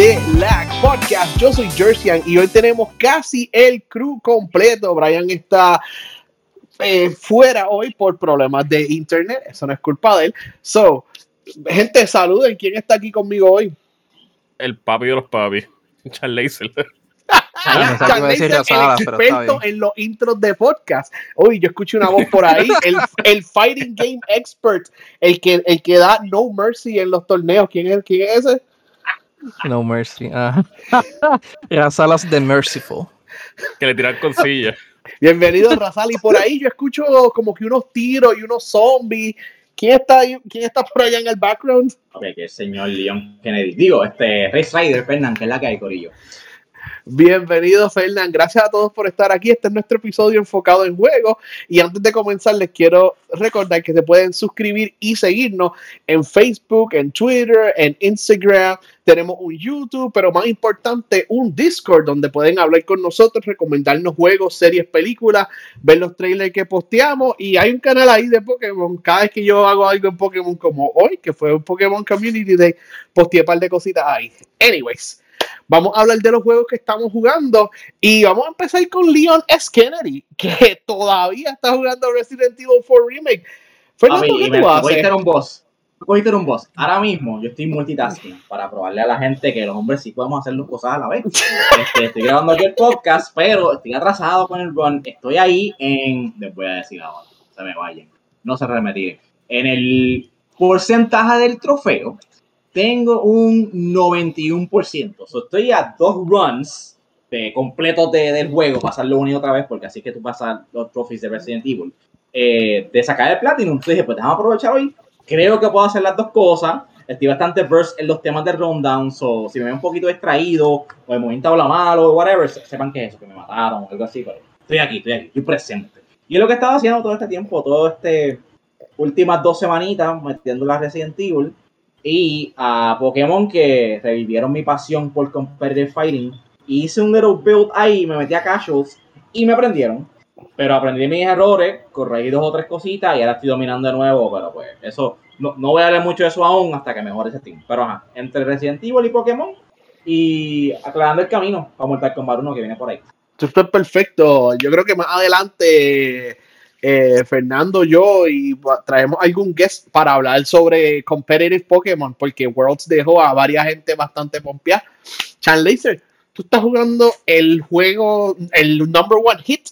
de Lag Podcast. Yo soy Jerseyan y hoy tenemos casi el crew completo. Brian está eh, fuera hoy por problemas de internet. Eso no es culpa de él. So, gente, saluden. ¿Quién está aquí conmigo hoy? El papi de los papis, Charles Charles el experto en los intros de podcast. Uy, yo escuché una voz por ahí, el, el, fighting game expert, el que, el que da no mercy en los torneos. ¿Quién es, quién es ese? No mercy. Uh. Razalas de Merciful. Que le tiran con silla. Bienvenido, Razal. Y por ahí yo escucho como que unos tiros y unos zombies. ¿Quién está, ahí? ¿Quién está por allá en el background? Ok, que el señor Leon Kennedy. Digo, este, Race Rider Fernan, que es la que hay, Corillo. Bienvenido, Fernán. Gracias a todos por estar aquí. Este es nuestro episodio enfocado en juegos. Y antes de comenzar, les quiero recordar que se pueden suscribir y seguirnos en Facebook, en Twitter, en Instagram. Tenemos un YouTube, pero más importante, un Discord donde pueden hablar con nosotros, recomendarnos juegos, series, películas, ver los trailers que posteamos. Y hay un canal ahí de Pokémon. Cada vez que yo hago algo en Pokémon, como hoy, que fue un Pokémon Community Day, posteé un par de cositas ahí. Anyways. Vamos a hablar de los juegos que estamos jugando y vamos a empezar con Leon S. Kennedy, que todavía está jugando Resident Evil 4 Remake. Fernando, ¿qué tú haces? un boss. Cogiste un boss. Ahora mismo yo estoy multitasking para probarle a la gente que los hombres sí podemos hacer dos cosas a la vez. Este, estoy grabando aquí el podcast, pero estoy atrasado con el run. Estoy ahí en. Les voy a decir ahora. Se me vayan. No se remetiren. En el porcentaje del trofeo tengo un 91%. estoy a dos runs de, completos de, del juego, pasarlo una y otra vez, porque así que tú pasas los trophies de Resident Evil, eh, de sacar el Platinum. Entonces dije, pues déjame aprovechar hoy. Creo que puedo hacer las dos cosas. Estoy bastante versed en los temas de rundown, so si me veo un poquito distraído, o el momento habla malo, o whatever, sepan que es eso, que me mataron, o algo así. Pero estoy aquí, estoy aquí, estoy presente. Y es lo que estaba haciendo todo este tiempo, todo este últimas dos semanitas, metiendo la Resident Evil y a Pokémon que revivieron mi pasión por competitive fighting. Hice un little build ahí, me metí a casuals y me aprendieron. Pero aprendí mis errores, corregí dos o tres cositas y ahora estoy dominando de nuevo. Pero pues eso, no, no voy a darle mucho de eso aún hasta que mejore ese team. Pero ajá, entre Resident Evil y Pokémon y aclarando el camino para Mortal Kombat 1 que viene por ahí. Esto es perfecto. Yo creo que más adelante eh, Fernando, yo y traemos algún guest para hablar sobre competitive Pokémon, porque Worlds dejó a varias gente bastante pompeada. Chan Laser, tú estás jugando el juego, el number one hit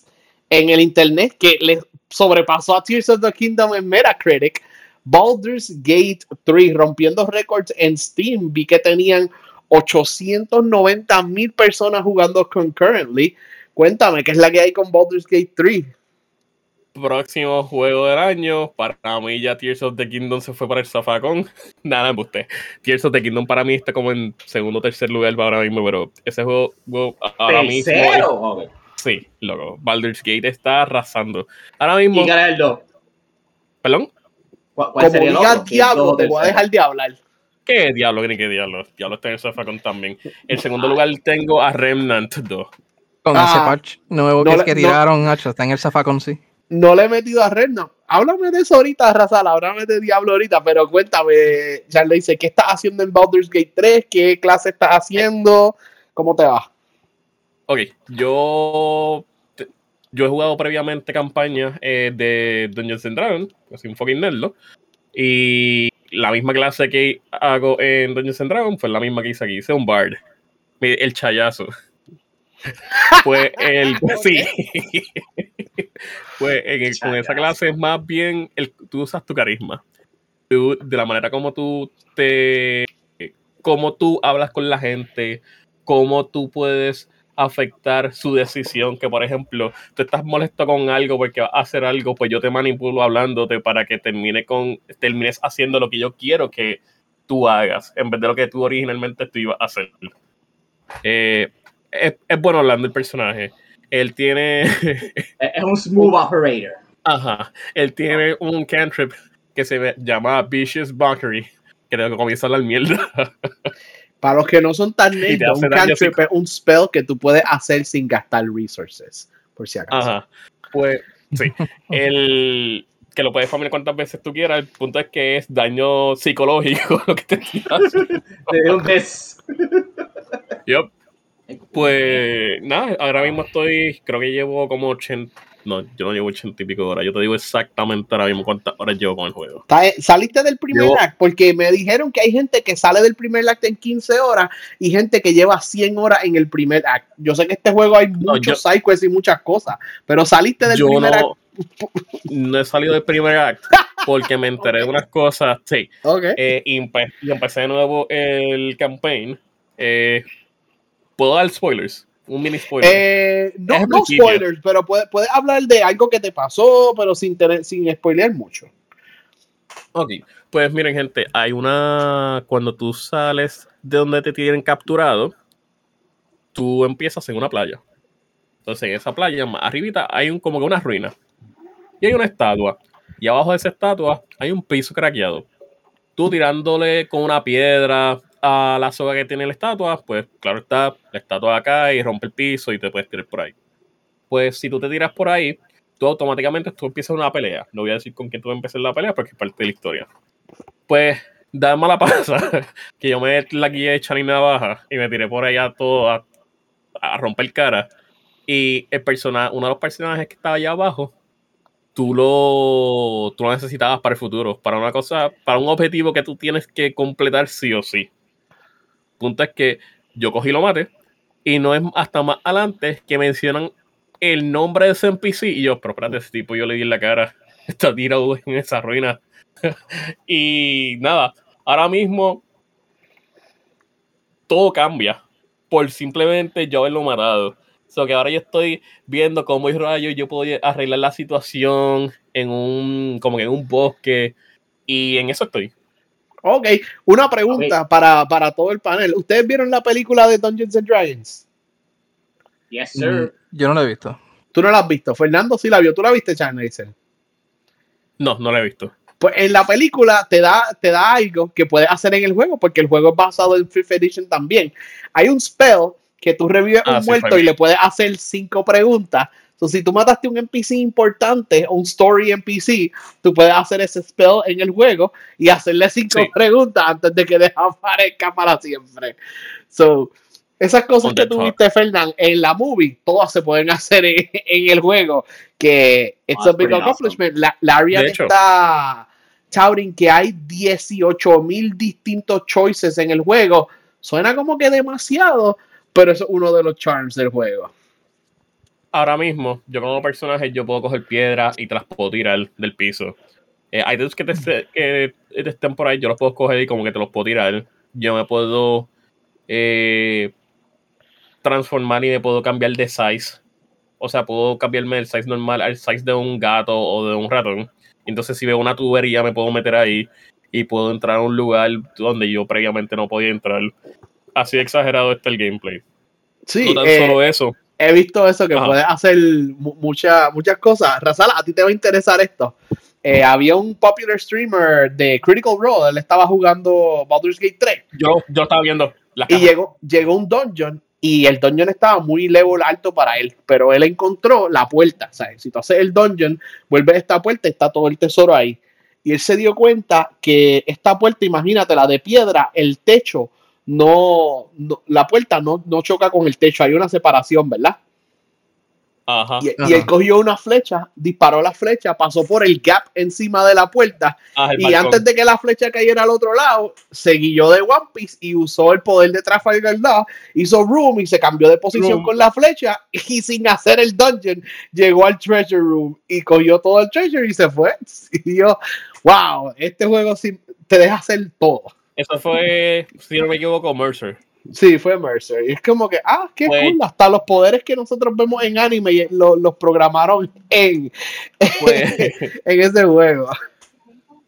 en el internet que le sobrepasó a Tears of the Kingdom en Metacritic. Baldur's Gate 3 rompiendo récords en Steam. Vi que tenían 890 mil personas jugando concurrently. Cuéntame, ¿qué es la que hay con Baldur's Gate 3? Próximo juego del año. Para mí ya Tears of the Kingdom se fue para el zafacón. Nada, usted. Tears of the Kingdom para mí está como en segundo o tercer lugar para ahora mismo, pero ese juego, ahora mismo... Sí, loco. Baldur's Gate está arrasando. Ahora mismo... ¿Y el ¿Perdón? ¿Cuál, Como diga diablo, te voy a dejar de hablar. ¿Qué diablo? ¿Qué diablo? Diablo está en el zafacón también. En segundo lugar tengo a Remnant 2. Con ese ah, patch nuevo que, que tiraron, está en el zafacón, sí no le he metido a Red, no. Háblame de eso ahorita, Razal, háblame de Diablo ahorita, pero cuéntame, Charles dice, ¿qué estás haciendo en Baldur's Gate 3? ¿Qué clase estás haciendo? ¿Cómo te va? Ok, yo yo he jugado previamente campañas eh, de Dungeons and Dragons, así un fucking nerdo, y la misma clase que hago en Dungeons and Dragons fue la misma que hice aquí, hice un bard, el chayazo. pues el sí pues con esa clase es más bien el, tú usas tu carisma de la manera como tú te cómo tú hablas con la gente cómo tú puedes afectar su decisión que por ejemplo tú estás molesto con algo porque vas a hacer algo pues yo te manipulo hablándote para que termine con termines haciendo lo que yo quiero que tú hagas en vez de lo que tú originalmente tú ibas a hacer eh, es, bueno hablando el personaje. Él tiene. es un smooth operator. Ajá. Él tiene un cantrip que se llama Vicious Buckery, que que comienza a hablar mierda. Para los que no son tan nerds, un cantrip es un spell que tú puedes hacer sin gastar resources, por si acaso. Ajá. Pues, sí. el que lo puedes familiar cuantas veces tú quieras. El punto es que es daño psicológico lo que te De un mes. Yep. Pues nada, ahora mismo estoy, creo que llevo como 80, no, yo no llevo 80 y pico horas, yo te digo exactamente ahora mismo cuántas horas llevo con el juego. Saliste del primer act, porque me dijeron que hay gente que sale del primer act en 15 horas y gente que lleva 100 horas en el primer act. Yo sé que este juego hay muchos no, y muchas cosas, pero saliste del primer act. No he salido del primer act porque me enteré de unas cosas, sí. Eh, y, empecé de nuevo el campaign. Eh, ¿Puedo dar spoilers? Un mini spoiler. Eh, no, no spoilers, pero puedes puede hablar de algo que te pasó, pero sin, tener, sin spoilear mucho. Ok, pues miren gente, hay una... Cuando tú sales de donde te tienen capturado, tú empiezas en una playa. Entonces en esa playa, más arribita, hay un, como que una ruina. Y hay una estatua. Y abajo de esa estatua hay un piso craqueado. Tú tirándole con una piedra, a la soga que tiene la estatua, pues claro está, la estatua acá y rompe el piso y te puedes tirar por ahí. Pues si tú te tiras por ahí, tú automáticamente tú empiezas una pelea. No voy a decir con quién tú empezar la pelea porque es parte de la historia. Pues da mala pasa que yo me la guía de Charlie Navaja y me tiré por allá todo a, a romper cara. Y el personaje, uno de los personajes que estaba allá abajo, tú lo, tú lo necesitabas para el futuro, para una cosa, para un objetivo que tú tienes que completar sí o sí punto es que yo cogí lo mate y no es hasta más adelante que mencionan el nombre de ese NPC y yo, pero espérate, ese tipo yo le di en la cara, está tirado en esa ruina. y nada, ahora mismo todo cambia por simplemente yo haberlo matado. So que ahora yo estoy viendo cómo rayo yo puedo arreglar la situación en un, como en un bosque. Y en eso estoy. Ok, una pregunta Para, para, todo el panel. ¿Ustedes vieron la película de Dungeons and Dragons? Yes, sir. Mm, yo no la he visto. ¿Tú no la has visto? Fernando sí la vio. ¿Tú la viste, Charles? No, no la he visto. Pues en la película te da, te da algo que puedes hacer en el juego, porque el juego es basado en Fifth Edition también. Hay un spell que tú revives a un ah, muerto y le puedes hacer cinco preguntas si tú mataste un NPC importante, un story NPC, tú puedes hacer ese spell en el juego y hacerle cinco preguntas antes de que desaparezca para siempre. So, esas cosas que tuviste, Fernán, en la movie, todas se pueden hacer en, el juego. Que it's a big accomplishment. La, Larry está touting que hay 18 mil distintos choices en el juego. Suena como que demasiado, pero eso es uno de los charms del juego ahora mismo, yo como personaje, yo puedo coger piedras y te las puedo tirar del piso. Eh, hay dos que, te, que estén por ahí, yo los puedo coger y como que te los puedo tirar. Yo me puedo eh, transformar y me puedo cambiar de size. O sea, puedo cambiarme del size normal al size de un gato o de un ratón. Entonces, si veo una tubería, me puedo meter ahí y puedo entrar a un lugar donde yo previamente no podía entrar. Así exagerado está el gameplay. Sí, no tan solo eh, eso he visto eso, que puedes hacer muchas muchas cosas. Razala, a ti te va a interesar esto. Eh, había un popular streamer de Critical Role, él estaba jugando Baldur's Gate 3. Yo, yo estaba viendo. y llegó, llegó un dungeon y el dungeon estaba muy level alto para él, pero él encontró la puerta. O sea, si tú haces el dungeon, vuelves a esta puerta, está todo el tesoro ahí. Y él se dio cuenta que esta puerta, imagínate, la de piedra, el techo no, la puerta no, no, choca con el techo, hay una separación, ¿verdad? Ajá, y, él cogió una flecha, disparó la flecha, pasó por el gap encima de la puerta ah, y antes de que la flecha cayera al otro lado, se guió de One Piece y usó el poder de Trafalgar Law, hizo room y se cambió de posición con la flecha y sin hacer el dungeon llegó al treasure room y cogió todo el treasure y se fue. Y yo, wow, este juego te deja hacer todo. Eso fue, si no me equivoco, Mercer. Sí, fue Mercer. Y es como que, ah, qué cool. Hasta los poderes que nosotros vemos en anime los programaron en, en ese juego.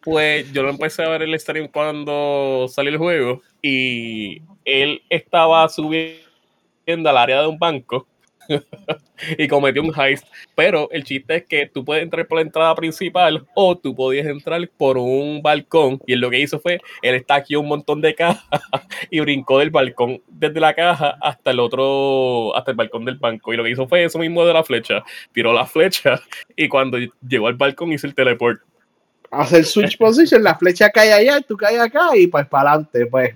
Pues yo lo empecé a ver el stream cuando salió el juego y él estaba subiendo al área de un banco y cometió un heist. Pero el chiste es que tú puedes entrar por la entrada principal o tú podías entrar por un balcón. Y él lo que hizo fue, él está aquí un montón de cajas y brincó del balcón desde la caja hasta el otro, hasta el balcón del banco. Y lo que hizo fue eso mismo de la flecha. Tiró la flecha y cuando llegó al balcón hizo el teleport. Hacer switch position, la flecha cae allá, tú caes acá y pues para adelante, pues.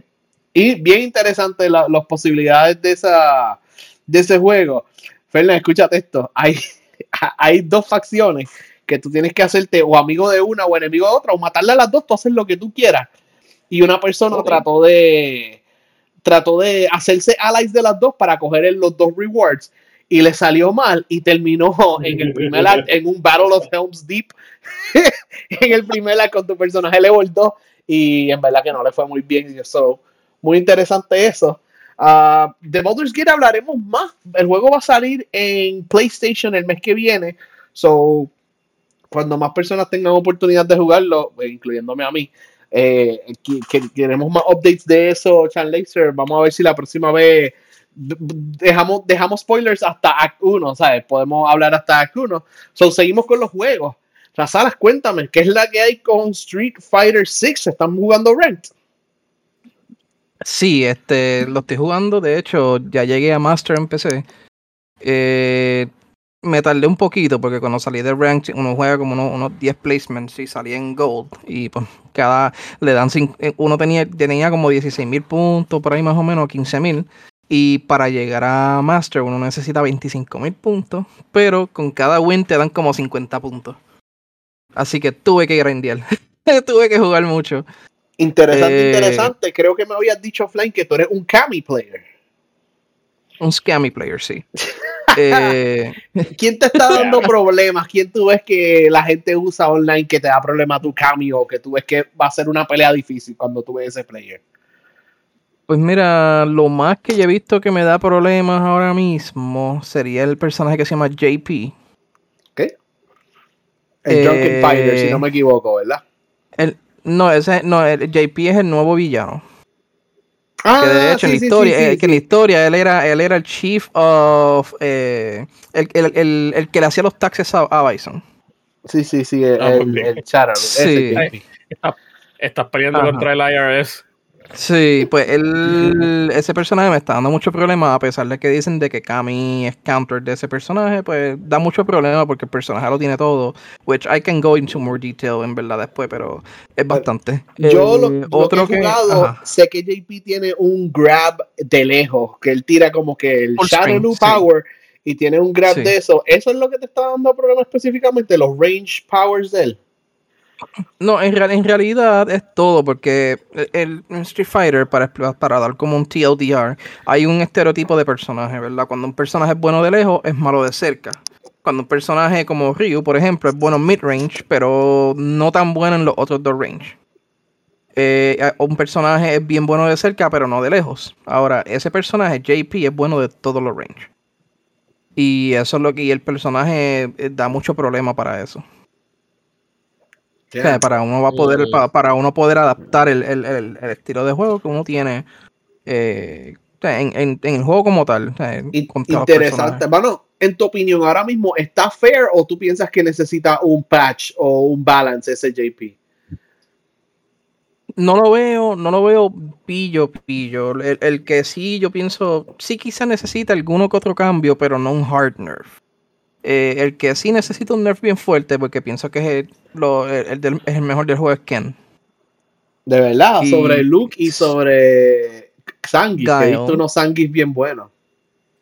Y bien interesante las posibilidades de esa de ese juego. Fernández, escúchate esto. Hay, hay dos facciones que tú tienes que hacerte o amigo de una o enemigo de otra, o matarle a las dos, tú haces lo que tú quieras. Y una persona trató de trató de hacerse allies de las dos para coger los dos rewards y le salió mal y terminó en el primer en un Battle of Helms Deep en el primer act con tu personaje level 2 y en verdad que no le fue muy bien eso muy interesante eso uh, de Baldur's Gate hablaremos más el juego va a salir en PlayStation el mes que viene so cuando más personas tengan oportunidad de jugarlo pues, incluyéndome a mí eh, que, queremos más updates de eso, Chan Laser. Vamos a ver si la próxima vez dejamos, dejamos spoilers hasta Act 1, ¿sabes? Podemos hablar hasta Act 1. So, seguimos con los juegos. Razalas, cuéntame, ¿qué es la que hay con Street Fighter 6? ¿Están jugando Rent? Sí, este, lo estoy jugando. De hecho, ya llegué a Master en PC. Eh, me tardé un poquito porque cuando salí de rank uno juega como unos, 10 placements y salí en gold y pues cada le dan eh, uno tenía tenía como 16 mil puntos por ahí más o menos 15 mil y para llegar a master uno necesita 25 mil puntos pero con cada win te dan como 50 puntos así que tuve que grindear tuve que jugar mucho interesante eh, interesante creo que me habías dicho offline que tú eres un Kami player un scammy player sí Eh, ¿Quién te está dando problemas? ¿Quién tú ves que la gente usa online que te da problemas tu cambio? Que tú ves que va a ser una pelea difícil cuando tú ves ese player. Pues mira, lo más que yo he visto que me da problemas ahora mismo sería el personaje que se llama JP. ¿Qué? El Drunken Fighter, si no me equivoco, ¿verdad? El, no, ese, no, el JP es el nuevo villano. Ah, que de hecho en la historia, eh, que en la historia él era, él era el chief of eh, el, el, el, que le hacía los taxes a, Bison. Sí, sí, sí, el, ah, el, Sí. estás peleando contra el IRS. Sí, pues él, ese personaje me está dando mucho problema, a pesar de que dicen de que Kami es counter de ese personaje, pues da mucho problema porque el personaje lo tiene todo, which I can go into more detail en verdad después, pero es bastante. Yo lo, otro que he jugado, sé que JP tiene un grab de lejos, que él tira como que el Shadow Power y tiene un grab de eso. ¿Eso es lo que te está dando problema específicamente, los range powers de él? No, en, en, realidad es todo, porque el, Street Fighter, para, para dar como un TLDR, hay un estereotipo de personaje, ¿verdad? Cuando un personaje es bueno de lejos, es malo de cerca. Cuando un personaje como Ryu, por ejemplo, es bueno mid-range, pero no tan bueno en los otros dos range. Eh, un personaje es bien bueno de cerca, pero no de lejos. Ahora, ese personaje, JP, es bueno de todos los range. Y eso es lo que y el personaje eh, da mucho problema para eso para uno va a poder, mm. para, uno poder adaptar el, estilo de juego que uno tiene eh, en, el juego como tal. Interesante. Bueno, en tu opinión, ahora mismo, ¿está fair o tú piensas que necesita un patch o un balance ese JP? No lo veo, no lo veo pillo, pillo. El, el que sí, yo pienso, sí quizá necesita alguno que otro cambio, pero no un hard nerf. Eh, el que sí necesita un nerf bien fuerte, porque pienso que es el, el, mejor del juego, es Ken. De verdad, sobre Luke y sobre Sangif, que he visto unos Sangif bien buenos.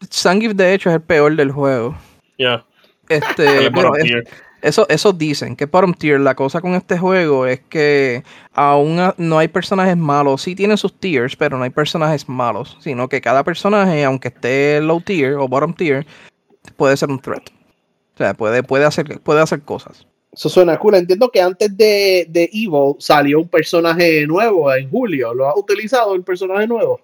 Sangif, de hecho, es el peor del juego. Ya. Este, eso, eso dicen, que bottom tier, la cosa con este juego es que aún no hay personajes malos. Sí tienen sus tiers, pero no hay personajes malos. Sino que cada personaje, aunque esté low tier o bottom tier, puede ser un threat. O sea, puede, puede, hacer, puede hacer cosas. Eso suena cool. Entiendo que antes de, de Evo salió un personaje nuevo en julio. ¿Lo has utilizado el personaje nuevo?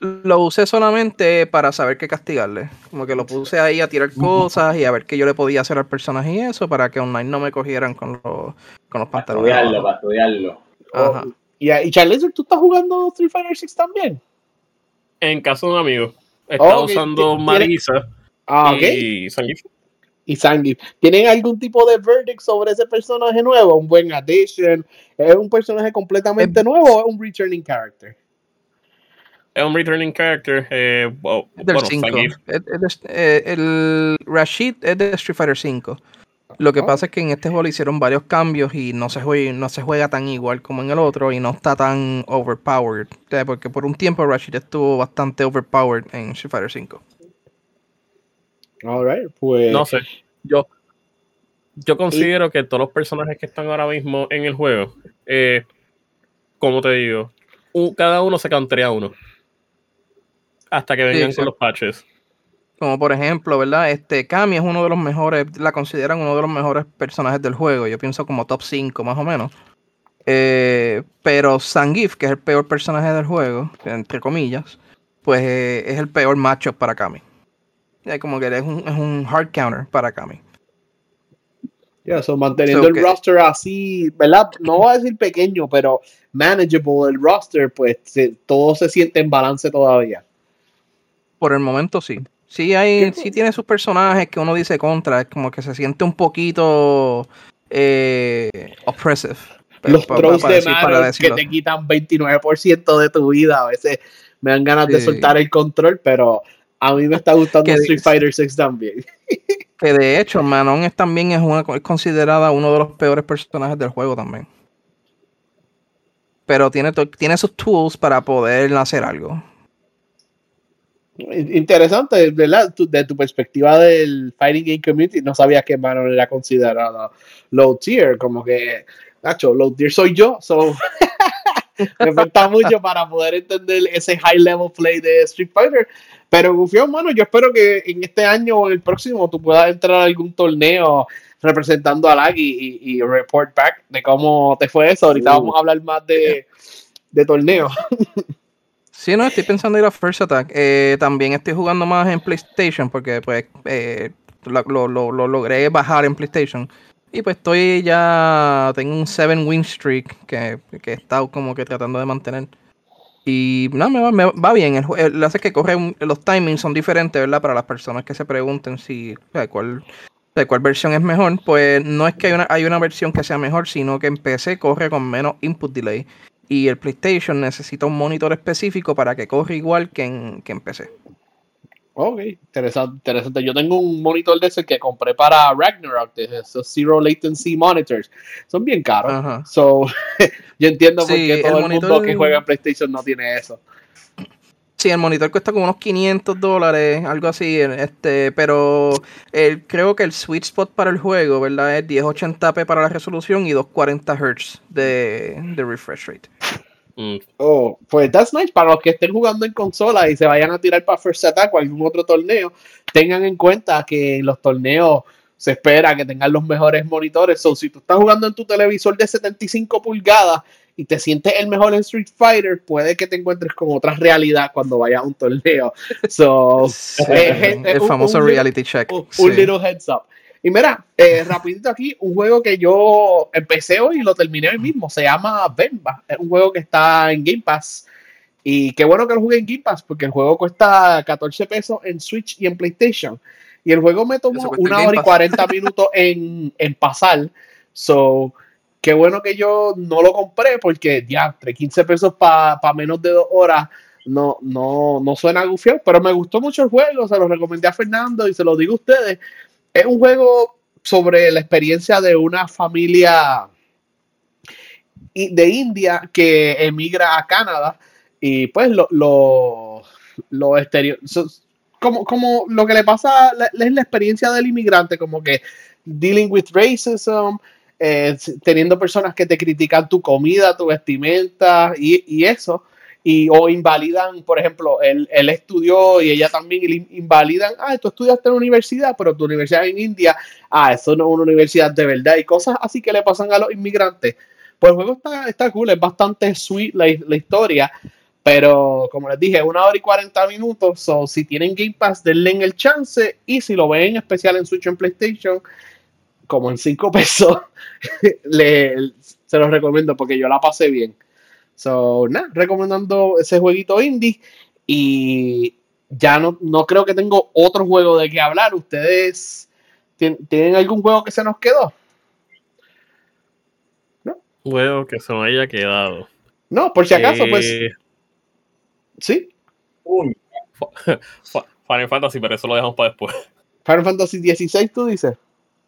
Lo usé solamente para saber qué castigarle. Como que lo puse ahí a tirar cosas y a ver qué yo le podía hacer al personaje y eso para que online no me cogieran con los, con los pantalones. Para estudiarlo, para estudiarlo. Ajá. y, y Charles, ¿tú estás jugando Street Fighter 6 también? En caso de un amigo. Está usando Marisa ah, y y. ¿Tienen algún tipo de verdict sobre ese personaje nuevo? ¿Un buen addition? ¿Es un personaje completamente nuevo o es un returning character? Es un returning character. Eh, bueno, el, eh, el, Rashid es de Street Fighter 5. Lo que pasa es que en este juego le hicieron varios cambios y no se, juega, no se juega tan igual como en el otro y no está tan overpowered. Porque por un tiempo Rashid estuvo bastante overpowered en Street Fighter 5. Alright, pues. No sé. Yo, yo considero que todos los personajes que están ahora mismo en el juego, eh, como te digo, cada uno se cantrea uno. Hasta que vengan con los patches. Como por ejemplo, ¿verdad? Este Kami es uno de los mejores, la consideran uno de los mejores personajes del juego. Yo pienso como top 5 más o menos. Eh, pero Sangif, que es el peor personaje del juego, entre comillas, pues eh, es el peor macho para Kami. Es como que es un, es un hard counter para Kami. Ya, yeah, manteniendo el roster así, ¿verdad? No voy a decir pequeño, pero manageable el roster, pues todo se siente en balance todavía. Por el momento sí. Sí, hay, sí tiene sus personajes que uno dice contra, es como que se siente un poquito eh, oppressive. Los trolls de manos que te quitan 29% de tu vida, a veces me dan ganas de soltar el control, pero a mí me está gustando Street Fighter 6 también. que de hecho, Manon es, también es, una, es considerada uno de los peores personajes del juego también. Pero tiene, tiene sus tools para poder hacer algo. Interesante, ¿verdad? de tu perspectiva del Fighting Game Community, no sabía que Manon era considerada low tier, como que, Nacho, low tier soy yo, so me falta mucho para poder entender ese high level play de Street Fighter. Pero, Gufión, mano, yo espero que en este año o en el próximo tú puedas entrar a algún torneo representando a Lag y, report back de cómo te fue eso. Ahorita uh. vamos a hablar más de, de torneos. Sí, no, estoy pensando ir a First Attack. Eh, también estoy jugando más en PlayStation porque pues eh, lo, logré bajar en PlayStation. Y pues estoy ya, tengo un 7 win streak que, que he estado como que tratando de mantener. Y no, me va, me va bien. El, el, hace que corre los timings son diferentes, ¿verdad? Para las personas que se pregunten si de cuál, de cuál versión es mejor. Pues no es que hay una, hay una versión que sea mejor, sino que en PC corre con menos input delay y el PlayStation necesita un monitor específico para que corra igual que en, que en PC. Ok, interesante, interesante. Yo tengo un monitor de ese que compré para Ragnarok, de esos Zero Latency Monitors. Son bien caros. So, yo entiendo por qué todo el, mundo que juega en PlayStation no tiene eso. Sí, el monitor cuesta como unos 500 dólares, algo así, este, pero el, creo que el sweet spot para el juego, ¿verdad? Es 1080p para la resolución y 240 Hz de, de refresh rate. Mm. Oh, pues that's nice. Para los que estén jugando en consola y se vayan a tirar para First Attack o algún otro torneo, tengan en cuenta que en los torneos se espera que tengan los mejores monitores. So, si tú estás jugando en tu televisor de 75 pulgadas y te sientes el mejor en Street Fighter, puede que te encuentres con otra realidad cuando vayas a un torneo. So, el famoso reality check. Un, little heads up. Y mira, eh, rapidito aquí, un juego que yo empecé hoy y lo terminé hoy mismo. Se llama Bemba. Es un juego que está en Game Pass. Y qué bueno que lo jugué en Game Pass porque el juego cuesta 14 pesos en Switch y en PlayStation. Y el juego me tomó una hora y 40 minutos en, en pasar. So, Qué bueno que yo no lo compré porque ya, entre 15 pesos para menos de dos horas no, no, no suena gufiado, pero me gustó mucho el juego, se lo recomendé a Fernando y se lo digo a ustedes. Es un juego sobre la experiencia de una familia de India que emigra a Canadá y pues lo, lo, lo exterior, como, como lo que le pasa es la experiencia del inmigrante, como que dealing with racism, eh, teniendo personas que te critican tu comida, tu vestimenta y, eso, y o invalidan, por ejemplo, él, estudió y ella también invalidan, ah, tú estudiaste en la universidad, pero tu universidad en India, ah, eso no es una universidad de verdad, y cosas así que le pasan a los inmigrantes. Pues el juego está, está cool, es bastante sweet la, la historia, pero como les dije, una hora y 40 minutos, so, si tienen Game Pass, denle el chance, y si lo ven en especial en Switch en PlayStation, como en 5 pesos, le, se los recomiendo porque yo la pasé bien. So, nada, recomendando ese jueguito indie. Y ya no, no creo que tengo otro juego de que hablar. ¿Ustedes tienen algún juego que se nos quedó? ¿No? Juego que se nos haya quedado. No, por si acaso, pues. Eh, ¿Sí? Final Fantasy, pero eso lo dejamos para después. Final Fantasy 16, tú dices.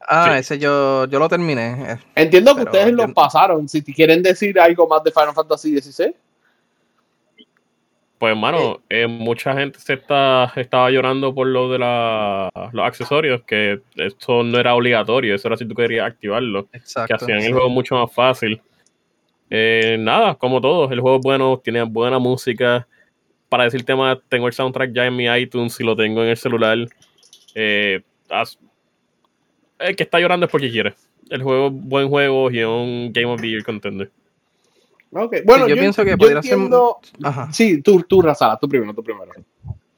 Ah, ese yo, yo lo terminé. Eh. Entiendo que ustedes lo pasaron. Si quieren decir algo más de Final Fantasy XVI. Pues, hermano, eh, mucha gente se está, estaba llorando por lo de los accesorios, que esto no era obligatorio, eso era si tú querías activarlo. Exacto, que hacían el juego mucho más fácil. Eh, nada, como todo, el juego es bueno, tiene buena música. Para decir tema, tengo el soundtrack ya en mi iTunes y lo tengo en el celular. Eh, el que está llorando es porque quiere. El juego es buen juego y es un Game of the Year contender. Bueno, yo, pienso que podría ser. Sí, tú, tú, Razala, tú primero, tú primero.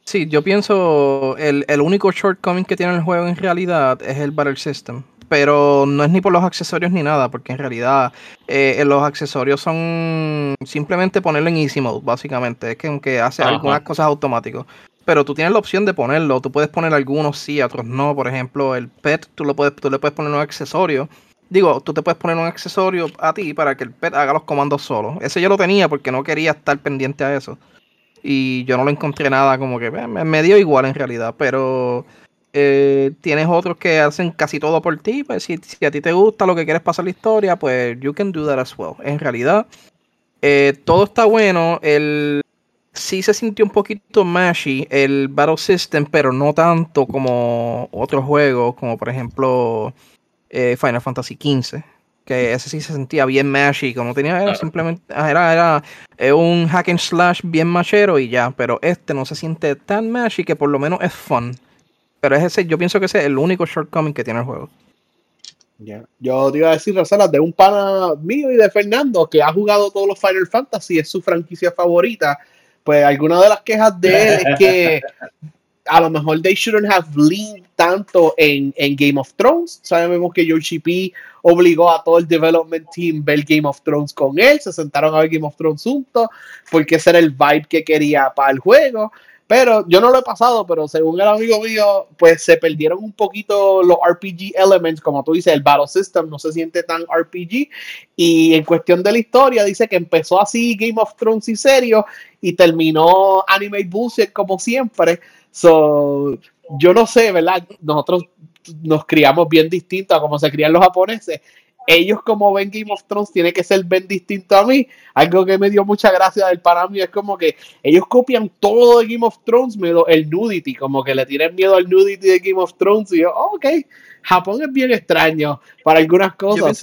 Sí, yo pienso el, el único shortcoming que tiene el juego en realidad es el Battle System. Pero no es ni por los accesorios ni nada, porque en realidad eh, los accesorios son simplemente ponerlo en Easy Mode, básicamente. Es que aunque hace algunas cosas automáticos. Pero tú tienes la opción de ponerlo. Tú puedes poner algunos sí, otros no. Por ejemplo, el pet, tú, lo puedes, tú le puedes poner un accesorio Digo, tú te puedes poner un accesorio a ti para que el pet haga los comandos solo. Ese yo lo tenía porque no quería estar pendiente a eso. Y yo no lo encontré nada como que me, dio igual en realidad. Pero eh, tienes otros que hacen casi todo por ti. Pues si, a ti te gusta lo que quieres pasar la historia, pues you can do that as well. En realidad, eh, todo está bueno. El, sí se sintió un poquito mashy el Battle System, pero no tanto como otros juegos, como por ejemplo eh, Final Fantasy XV. Que ese sí se sentía bien mashy, como tenía, era simplemente, ah, era, era eh, un hack and slash bien machero y ya, pero este no se siente tan mashy que por lo menos es fun. Pero es ese, yo pienso que ese es el único shortcoming que tiene el juego. Yo te iba a decir, Rosala, de un pana mío y de Fernando, que ha jugado todos los Final Fantasy, es su franquicia favorita. Pues alguna de las quejas de él es que a lo mejor they shouldn't have leaned tanto en, en Game of Thrones. Sabemos que George P obligó a todo el development team ver Game of Thrones con él, se sentaron a ver Game of Thrones juntos, porque ese era el vibe que quería para el juego. Pero yo no lo he pasado, pero según el amigo mío, pues se perdieron un poquito los RPG elements, como tú dices, el Battle System no se siente tan RPG. Y en cuestión de la historia, dice que empezó así Game of Thrones y serio y terminó Anime Bullshit como siempre. So, yo no sé, ¿verdad? Nosotros nos criamos bien distintos a como se crían los japoneses. Ellos como ven Game of Thrones tiene que ser bien distinto a mí. Algo que me dio mucha gracia del para mí es como que ellos copian todo de Game of Thrones, menos el nudity, como que le tienen miedo al nudity de Game of Thrones y yo, oh, ok, Japón es bien extraño para algunas cosas.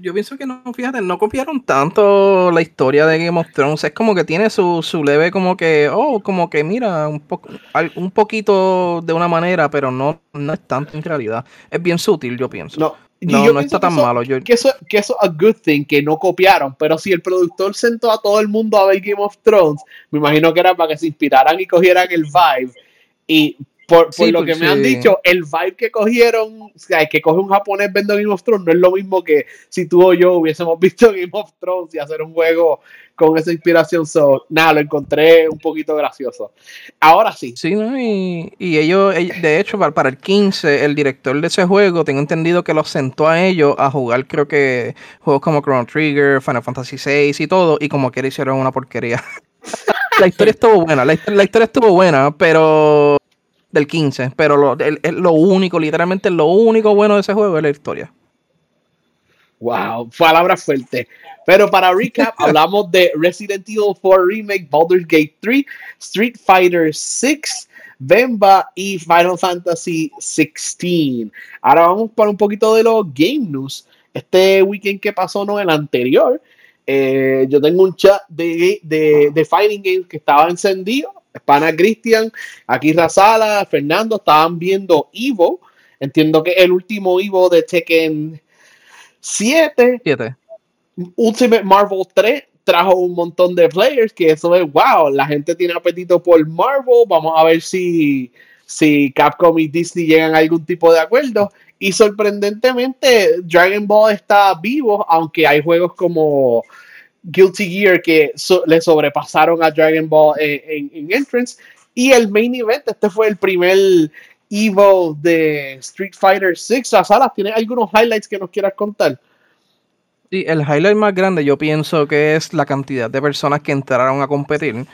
Yo pienso, que, no, fíjate, no copiaron tanto la historia de Game of Thrones. Es como que tiene su, su leve, como que, oh, como que mira, un, poco un poquito de una manera, pero no, no es tanto en realidad. Es bien sutil, yo pienso. No, no, no está tan malo. Yo... Que eso, que eso es a good thing, que no copiaron. Pero si el productor sentó a todo el mundo a ver Game of Thrones, me imagino que era para que se inspiraran y cogieran el vibe. Y por, lo que me han dicho, el vibe que cogieron, o sea, que coge un japonés viendo Game of Thrones, no es lo mismo que si tú o yo hubiésemos visto Game of Thrones y hacer un juego con esa inspiración. So, nada, lo encontré un poquito gracioso. Ahora sí. Sí, ¿no? y, y ellos, de hecho, para, el 15, el director de ese juego, tengo entendido que los sentó a ellos a jugar, creo que juegos como Chrono Trigger, Final Fantasy VI y todo, y como que hicieron una porquería. la historia estuvo buena, la historia estuvo buena, pero del 15, pero lo, lo único, literalmente lo único bueno de ese juego es la historia. Wow, palabra fuerte. Pero para recap, hablamos de Resident Evil 4 Remake, Baldur's Gate 3, Street Fighter 6, Bemba y Final Fantasy 16. Ahora vamos para un poquito de los game news. Este weekend que pasó, no el anterior, eh, yo tengo un chat de, de, de Fighting Games que estaba encendido Pana Cristian, aquí Razala, Fernando, estaban viendo Evo. Entiendo que el último Evo de Tekken 7. 7. Ultimate Marvel 3 trajo un montón de players que eso es wow, la gente tiene apetito por Marvel, vamos a ver si, si Capcom y Disney llegan a algún tipo de acuerdo. Y sorprendentemente Dragon Ball está vivo, aunque hay juegos como Guilty Gear que le sobrepasaron a Dragon Ball en, Entrance. Y el main event, este fue el primer Evo de Street Fighter 6. A Salas, ¿tienes algunos highlights que nos quieras contar? Sí, el highlight más grande yo pienso que es la cantidad de personas que entraron a competir.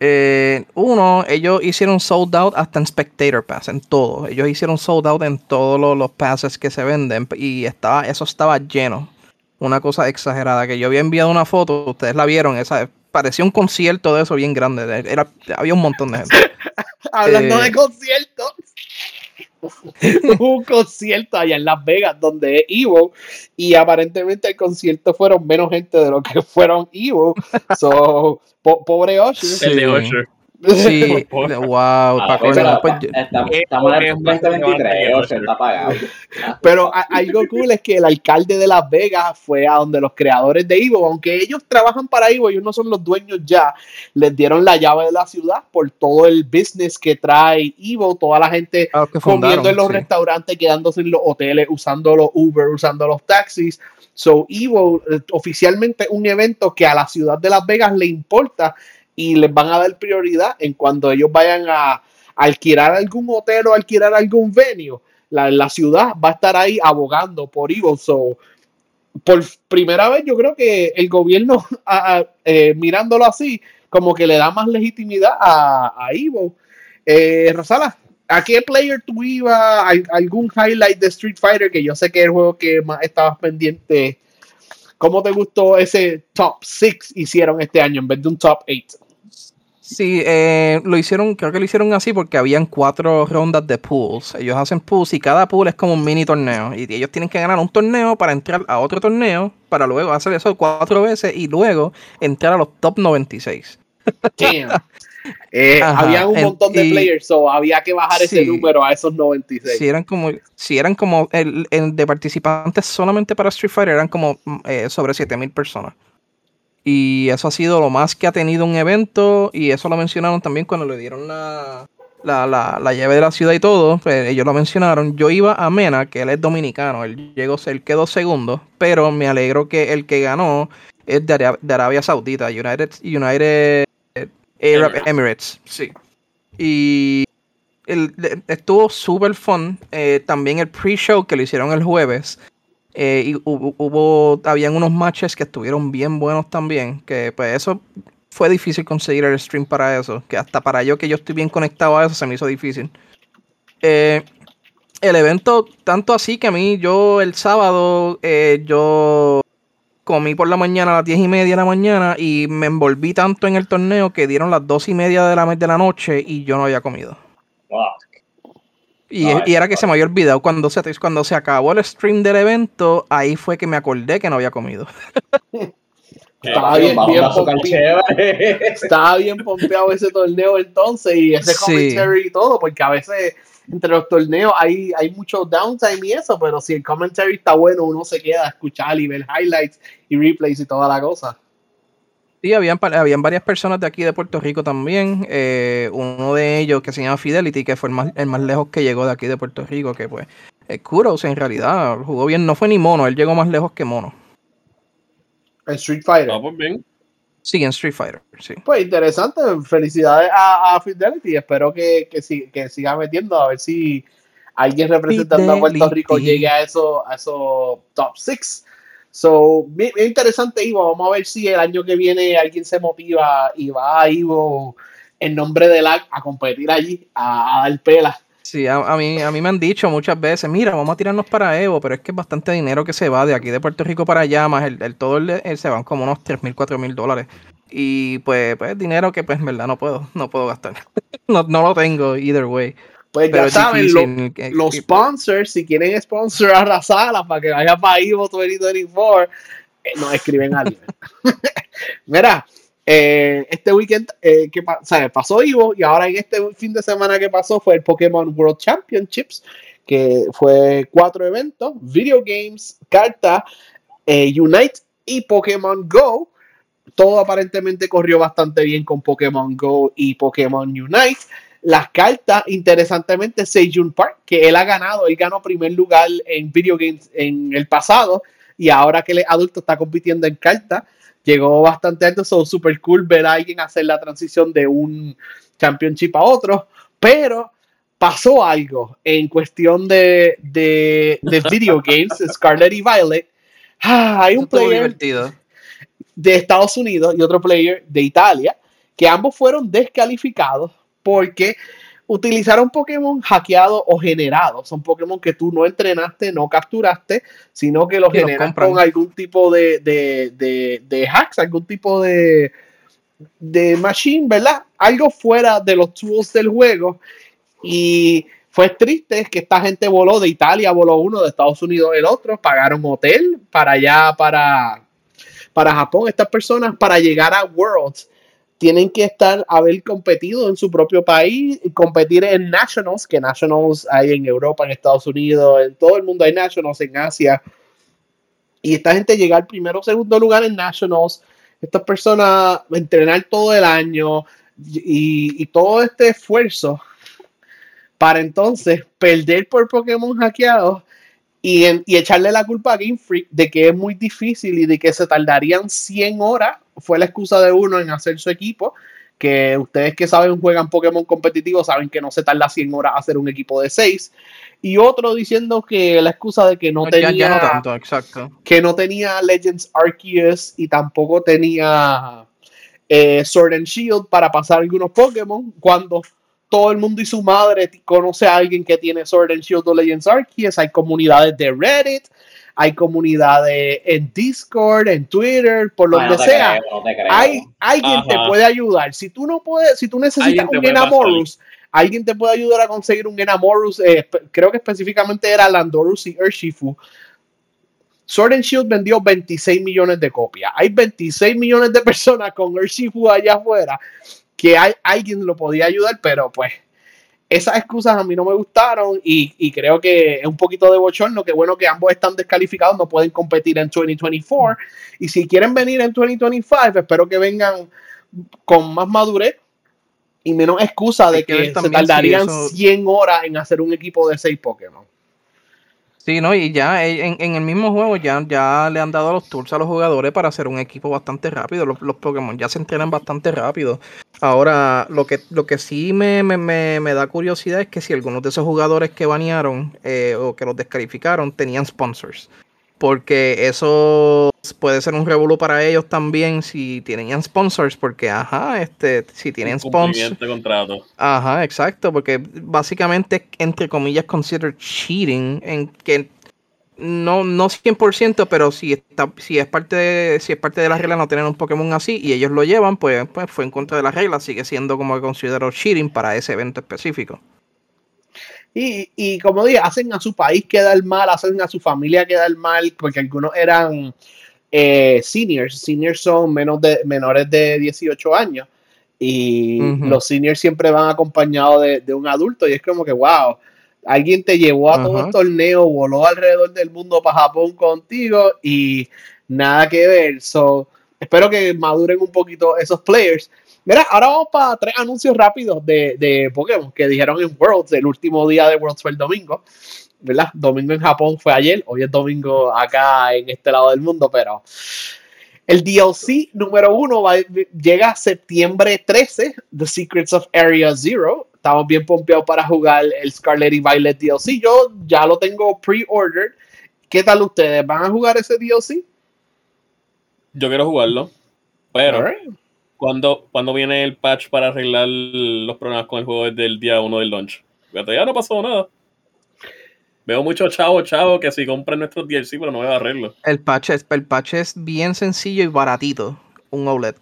Eh, uno, ellos hicieron sold out hasta en Spectator Pass, en todo. Ellos hicieron sold out en todos los, los passes que se venden y estaba, eso estaba lleno. Una cosa exagerada, que yo había enviado una foto, ustedes la vieron, esa parecía un concierto de eso bien grande. Era, había un montón de gente. Hablando de eh, conciertos, un concierto allá en Las Vegas donde es Evo y aparentemente el concierto fueron menos gente de lo que fueron Evo. So, pobre Usher. El de Usher. Sí, wow. estamos en el 2023, está pagado. Pero algo cool es que el alcalde de Las Vegas fue a donde los creadores de Evo, aunque ellos trabajan para Evo, ellos no son los dueños ya, les dieron la llave de la ciudad por todo el business que trae Evo, toda la gente ah, comiendo en los restaurantes, quedándose en los hoteles, usando los Uber, usando los taxis. So, Evo, eh, oficialmente un evento que a la ciudad de Las Vegas le importa y les van a dar prioridad en cuando ellos vayan a alquilar algún hotel o alquilar algún venue. La, la ciudad va a estar ahí abogando por Evo. So, por primera vez yo creo que el gobierno, eh, mirándolo así, como que le da más legitimidad a, a Evo. Eh, Rosala, ¿a qué player tú ibas? ¿Algún highlight de Street Fighter? Que yo sé que es el juego que más estabas pendiente. ¿Cómo te gustó ese top 6 hicieron este año en vez de un top 8? Sí, eh, lo hicieron, creo que lo hicieron así porque habían cuatro rondas de pools. Ellos hacen pools y cada pool es como un mini torneo. Y ellos tienen que ganar un torneo para entrar a otro torneo, para luego hacer eso cuatro veces y luego entrar a los top 96. Eh, había un montón de players, o había que bajar ese número a esos 96. Si eran como, si eran como el, de participantes solamente para Street Fighter, eran como eh, sobre 7000 personas. Y eso ha sido lo más que ha tenido un evento. Y eso lo mencionaron también cuando le dieron la, la, llave de la ciudad y todo. Pues, ellos lo mencionaron. Yo iba a Mena, que él es dominicano. Él llegó, él quedó segundo. Pero me alegro que el que ganó es de Arabia, Saudita, United, United Arab Emirates. Sí. Y estuvo súper fun. Eh, también el pre-show que lo hicieron el jueves eh, y hubo, habían unos matches que estuvieron bien buenos también, que pues eso fue difícil conseguir el stream para eso, que hasta para yo que yo estoy bien conectado a eso se me hizo difícil. Eh, el evento, tanto así que a mí, yo el sábado, eh, yo comí por la mañana a las 10 y media de la mañana y me envolví tanto en el torneo que dieron las 2 y media de la, de la noche y yo no había comido. Y, era que se me había olvidado cuando se, cuando se acabó el stream del evento, ahí fue que me acordé que no había comido. Estaba bien, pompeado. Estaba bien pompeado ese torneo entonces y ese commentary y todo, porque a veces entre los torneos hay, hay mucho downtime y eso, pero si el commentary está bueno, uno se queda a escuchar y ver highlights y replays y toda la cosa. Sí, habían, habían varias personas de aquí de Puerto Rico también. Eh, uno de ellos que se llama Fidelity, que fue el más, el más lejos que llegó de aquí de Puerto Rico, que pues es Kuros en realidad jugó bien, no fue ni mono, él llegó más lejos que mono. En Street Fighter. Ah, pues bien. Sí, en Street Fighter, sí. Pues interesante, felicidades a, Fidelity, espero que, que, que, siga metiendo, a ver si alguien representando a Puerto Rico llegue a esos a esos top 6 So, es interesante, Ivo. Vamos a ver si el año que viene alguien se motiva y va a Ivo en nombre de LAC a competir allí, a, dar pela. Sí, a, mí, a mí me han dicho muchas veces, mira, vamos a tirarnos para Evo, pero es que es bastante dinero que se va de aquí de Puerto Rico para allá, más el, todo el, se van como unos 3 mil, 4 mil dólares. Y pues, pues dinero que pues en verdad no puedo, no puedo gastar. no, no lo tengo either way. Pues ya saben, los sponsors, si quieren sponsor a la sala para que vaya para Ivo 2024, eh, nos escriben a Mira, eh, este weekend eh, que pasó Ivo y ahora en este fin de semana que pasó fue el Pokémon World Championships, que fue cuatro eventos, video games, carta, Unite y Pokémon Go. Todo aparentemente corrió bastante bien con Pokémon Go y Pokémon Unite. Las cartas, interesantemente, Sejun Park, que él ha ganado, él ganó primer lugar en video games en el pasado y ahora que él es adulto está compitiendo en cartas, llegó bastante alto, son super cool ver a alguien hacer la transición de un championship a otro, pero pasó algo en cuestión de, de, video games, Scarlet y Violet. Ah, hay un player de Estados Unidos y otro player de Italia que ambos fueron descalificados porque utilizaron Pokémon hackeados o generados. Son Pokémon que tú no entrenaste, no capturaste, sino que los generan con algún tipo de, de, hacks, algún tipo de, de machine, ¿verdad? Algo fuera de los tools del juego. Y fue triste que esta gente voló de Italia, voló uno, de Estados Unidos el otro, pagaron hotel para allá, para, para Japón. Estas personas, para llegar a Worlds, tienen que estar, haber competido en su propio país y competir en Nationals, que Nationals hay en Europa, en Estados Unidos, en todo el mundo hay Nationals, en Asia. Y esta gente llegar primero o segundo lugar en Nationals, estas personas entrenar todo el año y, todo este esfuerzo para entonces perder por Pokémon hackeados y, y, echarle la culpa a Game Freak de que es muy difícil y de que se tardarían 100 horas fue la excusa de uno en hacer su equipo. Que ustedes que saben juegan Pokémon competitivo saben que no se tarda 100 horas hacer un equipo de 6. Y otro diciendo que la excusa de que no tenía. tanto, exacto. Que no tenía Legends Arceus y tampoco tenía eh, Sword and Shield para pasar algunos Pokémon. Cuando todo el mundo y su madre conoce a alguien que tiene Sword and Shield o Legends Arceus, hay comunidades de Reddit, hay comunidades en Discord, en Twitter, por donde sea. hay alguien te puede ayudar. Si tú no puedes, si tú necesitas un Enamorus, alguien te puede ayudar a conseguir un Enamorus. Eh, creo que específicamente era Landorus y Urshifu. Sword and Shield vendió 26 millones de copias. Hay 26 millones de personas con Urshifu allá afuera que hay, alguien lo podía ayudar, pero pues esas excusas a mí no me gustaron y, creo que es un poquito de bochorno, que bueno que ambos están descalificados, no pueden competir en 2024 y si quieren venir en 2025, espero que vengan con más madurez y menos excusa de que, se tardarían 100 horas en hacer un equipo de 6 Pokémon. Sí, ¿no? Y ya eh, en, el mismo juego ya, ya le han dado los tools a los jugadores para hacer un equipo bastante rápido. Los, Pokémon ya se entrenan bastante rápido. Ahora, lo que, lo que sí me, da curiosidad es que si algunos de esos jugadores que banearon eh, o que los descalificaron tenían sponsors porque eso puede ser un revuelo para ellos también si tienen sponsors, porque ajá, este, si tienen sponsors. contrato. Ajá, exacto, porque básicamente entre comillas consider cheating en que no no 100%, pero si está si es parte de si es parte de la regla no tener un Pokémon así y ellos lo llevan, pues, pues fue en contra de la regla, sigue siendo como que considero cheating para ese evento específico. Y, como dije, hacen a su país quedar mal, hacen a su familia quedar mal, porque algunos eran eh, seniors. Seniors son menos de, menores de 18 años. Y los seniors siempre van acompañados de, un adulto. Y es como que, wow, alguien te llevó a todo el torneo, voló alrededor del mundo para Japón contigo y nada que ver. So, espero que maduren un poquito esos players. Mira, ahora vamos para tres anuncios rápidos de, de Pokémon que dijeron en Worlds, el último día de Worlds fue el domingo. ¿verdad? Domingo en Japón fue ayer, hoy es domingo acá en este lado del mundo, pero el DLC número uno va, llega septiembre 13, The Secrets of Area Zero. Estamos bien pompeados para jugar el Scarlet y Violet DLC. Yo ya lo tengo pre-ordered. ¿Qué tal ustedes? ¿Van a jugar ese DLC? Yo quiero jugarlo, pero ¿Cuándo, viene el patch para arreglar los problemas con el juego desde el día 1 del launch? Ya no pasó nada. Veo muchos chavos, chavos, que si compran nuestros DLC, pero no voy a arreglo. El patch, es, el patch es bien sencillo y baratito. Un OLED.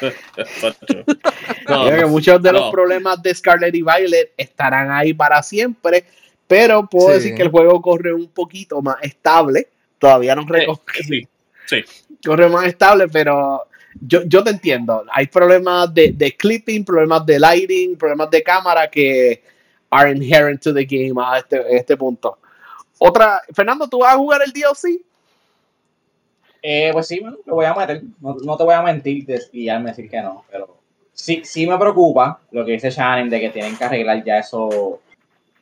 que muchos de los problemas de Scarlet y Violet estarán ahí para siempre, pero puedo decir que el juego corre un poquito más estable. Todavía no recoge. Sí, sí. Corre más estable, pero yo, yo te entiendo. Hay problemas de, de, clipping, problemas de lighting, problemas de cámara que are inherent to the game a este, este punto. Otra, Fernando, ¿tú vas a jugar el DLC? Eh, pues sí, lo voy a meter. No, te voy a mentir y ya me decir que no, pero sí, sí me preocupa lo que dice Shannon de que tienen que arreglar ya eso,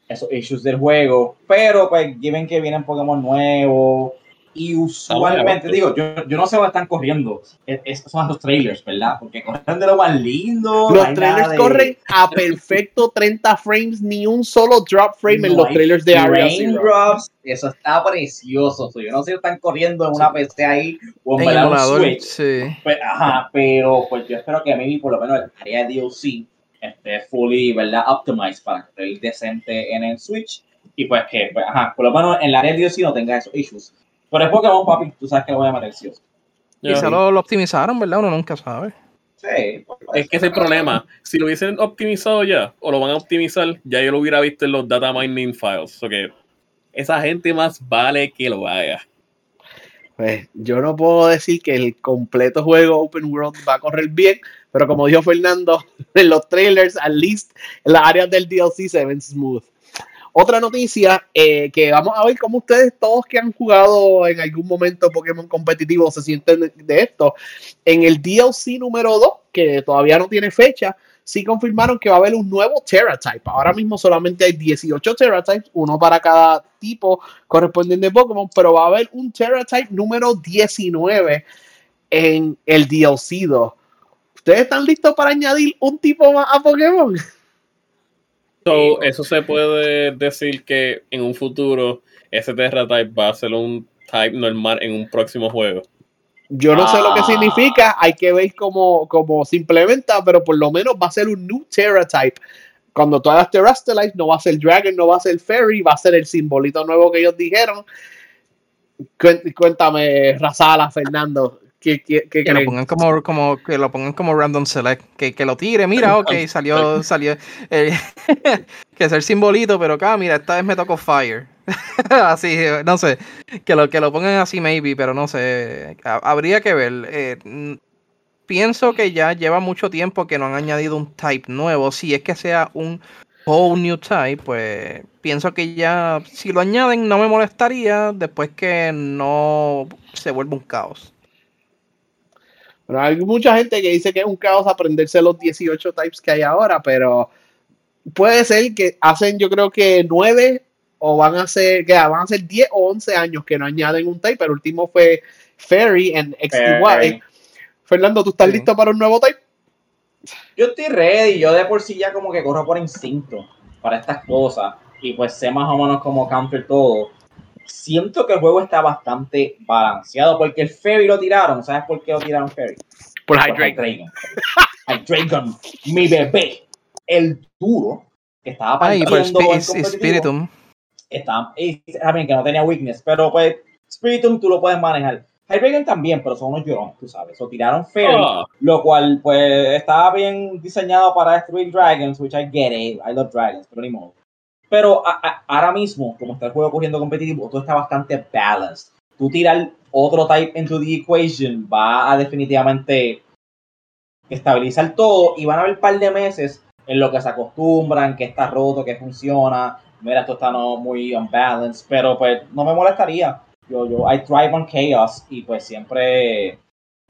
esos issues del juego. Pero pues, given que vienen Pokémon nuevos, Y usualmente, digo, yo, yo, no sé dónde están corriendo. Estos son los trailers, ¿verdad? Porque corren de lo más lindo. Los trailers corren a perfecto 30 frames, ni un solo drop frame en los trailers de Area drops, eso está precioso. Yo no sé si están corriendo en una PC ahí o en, un Switch. Sí. Pues, ajá, pero pues yo espero que a mí, por lo menos, el área de DLC esté fully, ¿verdad? Optimized para que esté decente en el Switch. Y pues que, pues, ajá, por lo menos en el área de DLC no tenga esos issues. Pero es Pokémon, papi, tú sabes que lo voy a meter sí Quizá lo, lo, optimizaron, ¿verdad? Uno nunca sabe. Sí. Pues, es que es el problema. Si lo hubiesen optimizado ya, o lo van a optimizar, ya yo lo hubiera visto en los data mining files. O que esa gente más vale que lo haga. Pues yo no puedo decir que el completo juego Open World va a correr bien, pero como dijo Fernando, en los trailers, at least en las áreas del DLC se ven smooth. Otra noticia eh, que vamos a ver cómo ustedes todos que han jugado en algún momento Pokémon competitivo se sienten de, esto. En el DLC número 2, que todavía no tiene fecha, sí confirmaron que va a haber un nuevo Terra Type. Ahora mismo solamente hay 18 Terra Types, uno para cada tipo correspondiente de Pokémon, pero va a haber un Terra Type número 19 en el DLC 2. ¿Ustedes están listos para añadir un tipo más a Pokémon? Eso se puede decir que en un futuro ese Terra Type va a ser un type normal en un próximo juego. Yo no sé lo que ah. significa, hay que ver cómo, cómo, se implementa, pero por lo menos va a ser un new Terra Type. Cuando todas las Terrastalites no va a ser Dragon, no va a ser Fairy, va a ser el simbolito nuevo que ellos dijeron. Cuéntame, Razala, Fernando, que, lo pongan como, como que lo pongan como random select que, que lo tire mira ok salió salió eh, que es el simbolito pero acá mira esta vez me tocó fire. Así no sé que lo que lo pongan así maybe pero no sé habría que ver eh, pienso que ya lleva mucho tiempo que no han añadido un type nuevo si es que sea un whole new type pues pienso que ya si lo añaden no me molestaría después que no se vuelva un caos pero hay mucha gente que dice que es un caos aprenderse los 18 types que hay ahora, pero puede ser que hacen, yo creo que 9 o van a ser, que van a ser 10 o 11 años que no añaden un type. pero El último fue Fairy en XY. Fernando, ¿tú estás listo para un nuevo type? Yo estoy ready. Yo de por sí ya como que corro por instinto para estas cosas. Y pues sé más o menos cómo counter todo siento que el juego está bastante balanceado porque el Ferry lo tiraron. ¿Sabes por qué lo tiraron Ferry? Por Hydragon. Hydragon, mi bebé. El duro que estaba partiendo Ay, por Spiritum. Está, también que no tenía weakness, pero pues Spiritum tú lo puedes manejar. Hydragon también, pero son unos llorones, tú sabes. O tiraron Fairy, ah. lo cual pues estaba bien diseñado para destruir dragons, which I get it. I love dragons, pero ni modo. Pero ahora mismo, como está el juego cogiendo competitivo, todo está bastante balanced. Tú tirar otro type into the equation va a definitivamente estabilizar todo y van a haber un par de meses en lo que se acostumbran, que está roto, que funciona. Mira, esto está no muy unbalanced, pero pues no me molestaría. Yo, yo, I thrive on chaos y pues siempre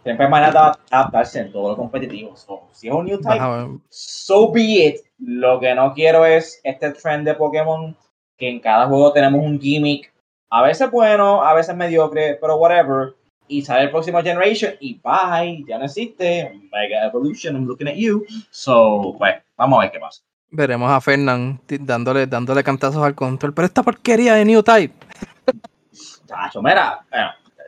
siempre hay manera de adaptarse en todo lo competitivo. si es un new type, so be it. Lo que no quiero es este trend de Pokémon que en cada juego tenemos un gimmick, a veces bueno, a veces mediocre, pero whatever. Y sale el próximo generation y bye, ya no existe. Mega Evolution, I'm looking at you. So, pues, vamos a ver qué pasa. Veremos a Fernand dándole, dándole cantazos al control. Pero esta porquería de New Type. Chacho, mira,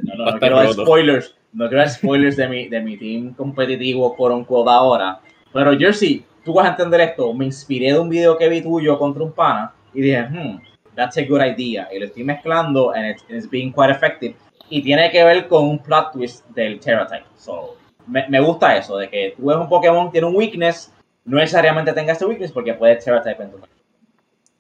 no, no, no quiero spoilers no quiero spoilers de mi, de mi team competitivo por un quote ahora. Pero Jersey, tú vas a entender esto. Me inspiré de un video que vi tuyo contra un pana y dije, hmm, that's a good idea. Y lo estoy mezclando and it's, it's being quite effective. Y tiene que ver con un plot twist del Terra-type. So, me, me, gusta eso, de que tú ves un Pokémon, tiene un weakness, no necesariamente tenga este weakness porque puede Terra-type en tu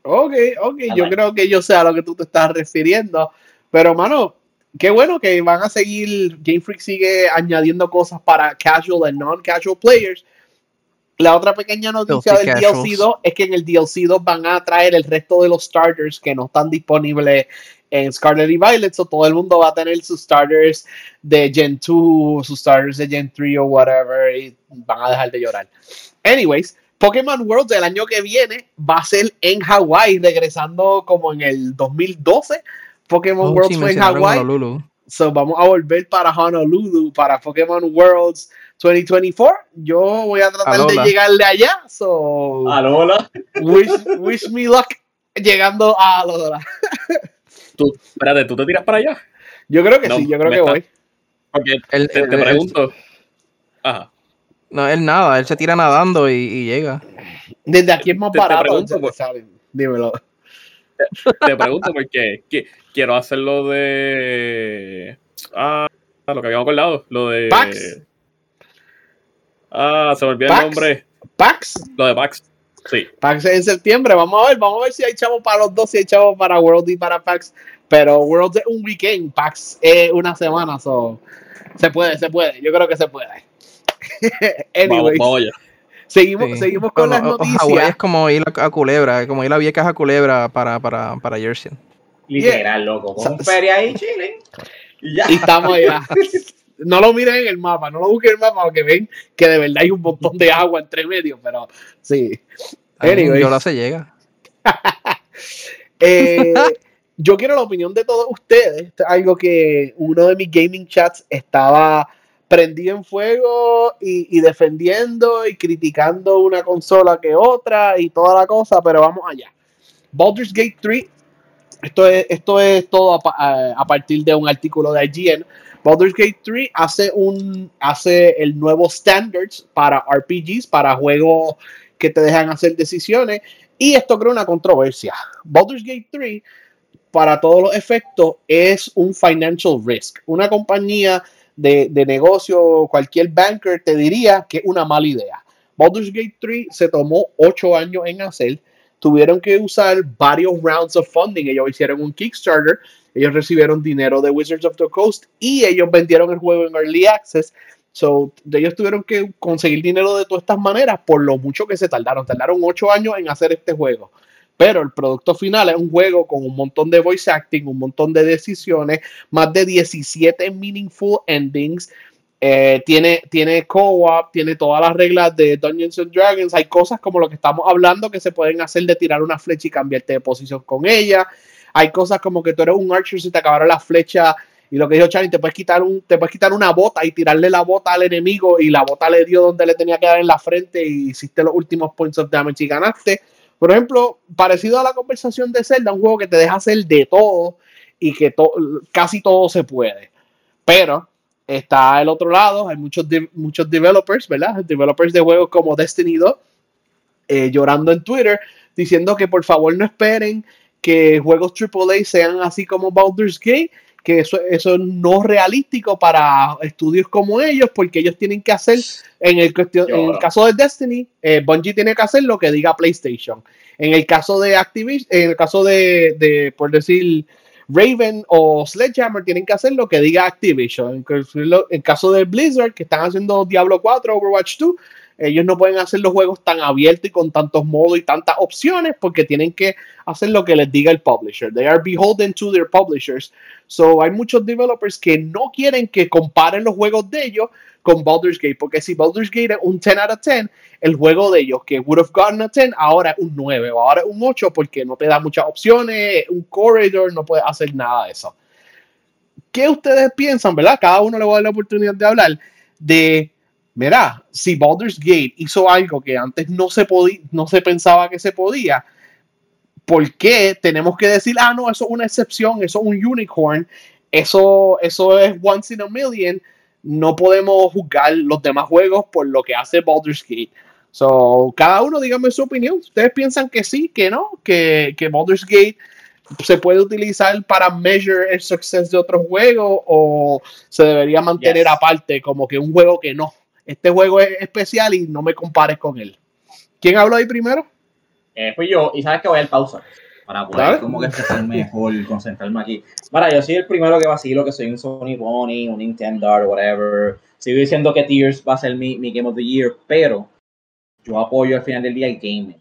Ok, ok, yo creo que yo sé a lo que tú te estás refiriendo. Pero, mano, qué bueno que van a seguir, Game Freak sigue añadiendo cosas para casual y non-casual players. La otra pequeña noticia del DLC 2 es que en el DLC 2 van a traer el resto de los starters que no están disponibles en Scarlet y Violet. So todo el mundo va a tener sus starters de Gen 2, sus starters de Gen 3 o whatever y van a dejar de llorar. Anyways, Pokémon World del año que viene va a ser en Hawaii, regresando como en el 2012 Pokémon oh, World fue en Hawaii. So vamos a volver para Honolulu, para Pokémon Worlds 2024. Yo voy a tratar de llegarle allá. So, Alola. Wish, wish me luck llegando a Alola. tú, espérate, ¿tú te tiras para allá? Yo creo que sí, yo creo que voy. Porque te, pregunto. Ajá. No, él nada, él se tira nadando y, llega. Desde aquí es más barato. Te pregunto, pues, Dímelo. Te, pregunto porque quiero hacerlo de. Ah, lo que habíamos acordado. Lo de. Pax. Ah, se me olvidó el nombre. Pax. Lo de Pax. Sí. PAX en septiembre, vamos a ver, vamos a ver si hay chavos para los dos, si hay chavos para World y para PAX. Pero World es un weekend, PAX es una semana, so se puede, se puede, yo creo que se puede. Anyways, vamos, Seguimos, seguimos con las noticias. es como ir a, Culebra, como ir a Viejas a Culebra para, para, para Jersey. Literal, loco. Con un feria ahí, Chile. Y ya. Y estamos allá. no lo miren en el mapa, no lo busquen en el mapa porque ven que de verdad hay un montón de agua entre medio, pero sí. Anyways. Yo lo se llega. Eh, yo quiero la opinión de todos ustedes. algo que uno de mis gaming chats estaba prendido en fuego y, defendiendo y criticando una consola que otra y toda la cosa, pero vamos allá. Baldur's Gate 3, esto es, esto es todo a, a partir de un artículo de IGN. Baldur's Gate 3 hace, un, hace el nuevo standards para RPGs, para juegos que te dejan hacer decisiones, y esto crea una controversia. Baldur's Gate 3, para todos los efectos, es un financial risk. Una compañía de, de negocio, cualquier banker te diría que es una mala idea. Baldur's Gate 3 se tomó 8 años en hacer tuvieron que usar varios rounds of funding. Ellos hicieron un Kickstarter, ellos recibieron dinero de Wizards of the Coast y ellos vendieron el juego en Early Access. So, ellos tuvieron que conseguir dinero de todas estas maneras por lo mucho que se tardaron. Tardaron ocho años en hacer este juego. Pero el producto final es un juego con un montón de voice acting, un montón de decisiones, más de 17 meaningful endings, eh, tiene, tiene co-op, tiene todas las reglas de Dungeons and Dragons. Hay cosas como lo que estamos hablando que se pueden hacer de tirar una flecha y cambiarte de posición con ella. Hay cosas como que tú eres un archer si te acabaron la flecha y lo que dijo Charlie, te puedes quitar un, te puedes quitar una bota y tirarle la bota al enemigo y la bota le dio donde le tenía que dar en la frente y hiciste los últimos points of damage y ganaste. Por ejemplo, parecido a la conversación de Zelda, un juego que te deja hacer de todo y que casi todo se puede. Pero Está el otro lado, hay muchos, muchos developers, ¿verdad? Developers de juegos como Destiny 2, eh, llorando en Twitter, diciendo que por favor no esperen que juegos AAA sean así como Baldur's Gate, que eso, eso no es realístico para estudios como ellos, porque ellos tienen que hacer, en el, en el caso de Destiny, eh, Bungie tiene que hacer lo que diga PlayStation. En el caso de Activision, en el caso de, de por decir, Raven o Sledgehammer tienen que hacer lo que diga Activision. En caso de Blizzard, que están haciendo Diablo 4, Overwatch 2, ellos no pueden hacer los juegos tan abiertos y con tantos modos y tantas opciones porque tienen que hacer lo que les diga el publisher. They are beholden to their publishers. So hay muchos developers que no quieren que comparen los juegos de ellos con Baldur's Gate, porque si Baldur's Gate es un 10 out of 10, el juego de ellos que would have gotten a 10 ahora es un 9 o ahora es un 8 porque no te da muchas opciones, un corridor, no puedes hacer nada de eso. ¿Qué ustedes piensan, verdad? Cada uno le va a dar la oportunidad de hablar de, mira, si Baldur's Gate hizo algo que antes no se podía, no se pensaba que se podía, ¿por qué tenemos que decir, ah, no, eso es una excepción, eso es un unicorn, eso, eso es once in a million? No podemos juzgar los demás juegos por lo que hace Baldur's Gate. So, cada uno dígame su opinión. ¿Ustedes piensan que sí, que no? Que, que Baldur's Gate se puede utilizar para measure el success de otros juegos o se debería mantener aparte como que un juego que no. Este juego es especial y no me compares con él. ¿Quién habló ahí primero? Eh, fui yo y sabes que voy al pausa para poder como que expresarme mejor, concentrarme aquí. Para, yo soy el primero que vacilo que soy un Sony Bonnie, un Nintendo, whatever. Sigo diciendo que Tears va a ser mi, mi Game of the Year, pero yo apoyo al final del día el gaming.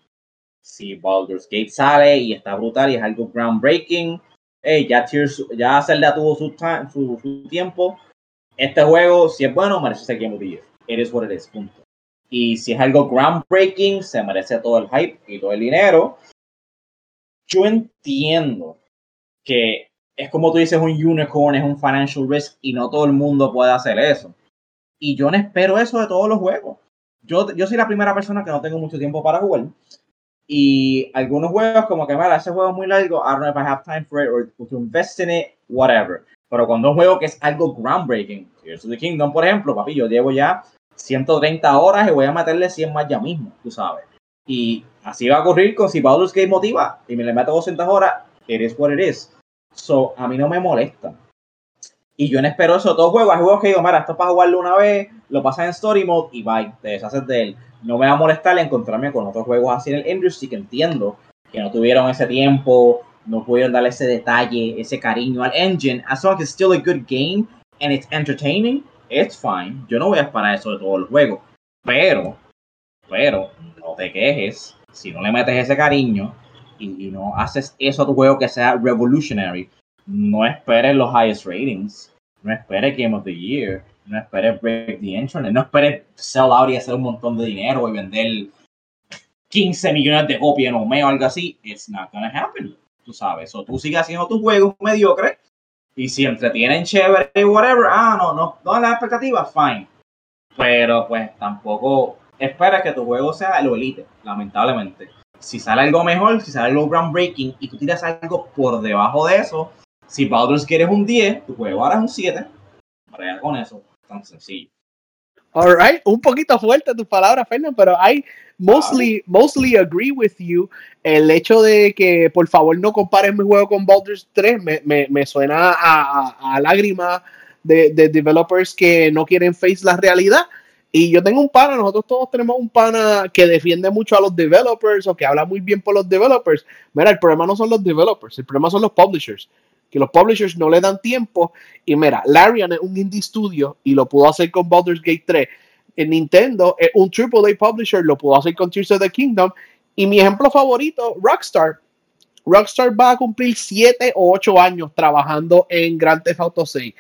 Si Baldur's Gate sale y está brutal y es algo groundbreaking, hey, ya Tears, ya Zelda tuvo su, su, su, tiempo. Este juego, si es bueno, merece ser Game of the Year. It is what it is, punto. Y si es algo groundbreaking, se merece todo el hype y todo el dinero. Yo entiendo que es como tú dices, un unicorn, es un financial risk y no todo el mundo puede hacer eso. Y yo no espero eso de todos los juegos. Yo, yo soy la primera persona que no tengo mucho tiempo para jugar. Y algunos juegos como que, mira, ese juego es muy largo, I don't know if I have time for it or to invest in it, whatever. Pero cuando un juego que es algo groundbreaking, Tears of the Kingdom, por ejemplo, papi, yo llevo ya 130 horas y voy a meterle 100 más ya mismo, tú sabes. Y así va a ocurrir con si Baldur's Gate motiva y me le meto 200 horas, is what it is. So, a mí no me molesta. Y yo no espero eso. Todos juegos, hay juegos que digo, mira, esto es para jugarlo una vez, lo pasas en Story Mode y bye, te deshaces de él. No me va a molestar encontrarme con otros juegos así en el industry que entiendo que no tuvieron ese tiempo, no pudieron darle ese detalle, ese cariño al engine. As long as it's still a good game and it's entertaining, it's fine. Yo no voy a esperar eso de todos los juegos. Pero, pero, no te quejes si no le metes ese cariño y, no haces eso a tu juego que sea revolutionary. No esperes los highest ratings. No esperes Game of the Year. No esperes Break the Internet. No esperes sell out y hacer un montón de dinero y vender 15 millones de copias en mes o algo así. It's not gonna happen. Tú sabes. O tú sigues haciendo tus juegos mediocres y si entretienen chévere y whatever, ah, no, no, no las expectativas, fine. Pero pues tampoco espera que tu juego sea el elite, lamentablemente. Si sale algo mejor, si sale algo groundbreaking y tú tiras algo por debajo de eso, si Baldur's Gate es un 10, tu juego ahora es un 7. Para con eso, tan sencillo. Alright, un poquito fuerte tus palabras, Fernando, pero I mostly, mostly agree with you. El hecho de que por favor no compares mi juego con Baldur's 3 me, me, me suena a, a, lágrimas de, de, developers que no quieren face la realidad. Y yo tengo un pana, nosotros todos tenemos un pana que defiende mucho a los developers o que habla muy bien por los developers. Mira, el problema no son los developers, el problema son los publishers que los publishers no le dan tiempo. Y mira, Larian es un indie studio y lo pudo hacer con Baldur's Gate 3. En Nintendo es un AAA publisher, lo pudo hacer con Tears of the Kingdom. Y mi ejemplo favorito, Rockstar. Rockstar va a cumplir 7 o 8 años trabajando en Grand Theft Auto 6.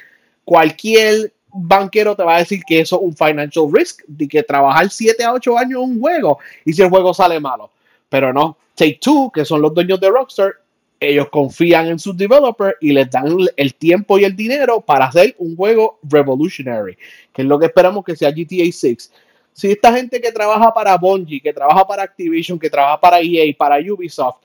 Cualquier banquero te va a decir que eso es un financial risk, de que trabajar 7 a 8 años en un juego y si el juego sale malo. Pero no, Take Two, que son los dueños de Rockstar, ellos confían en sus developers y les dan el tiempo y el dinero para hacer un juego revolutionary, que es lo que esperamos que sea GTA 6. Si esta gente que trabaja para Bungie, que trabaja para Activision, que trabaja para EA, para Ubisoft,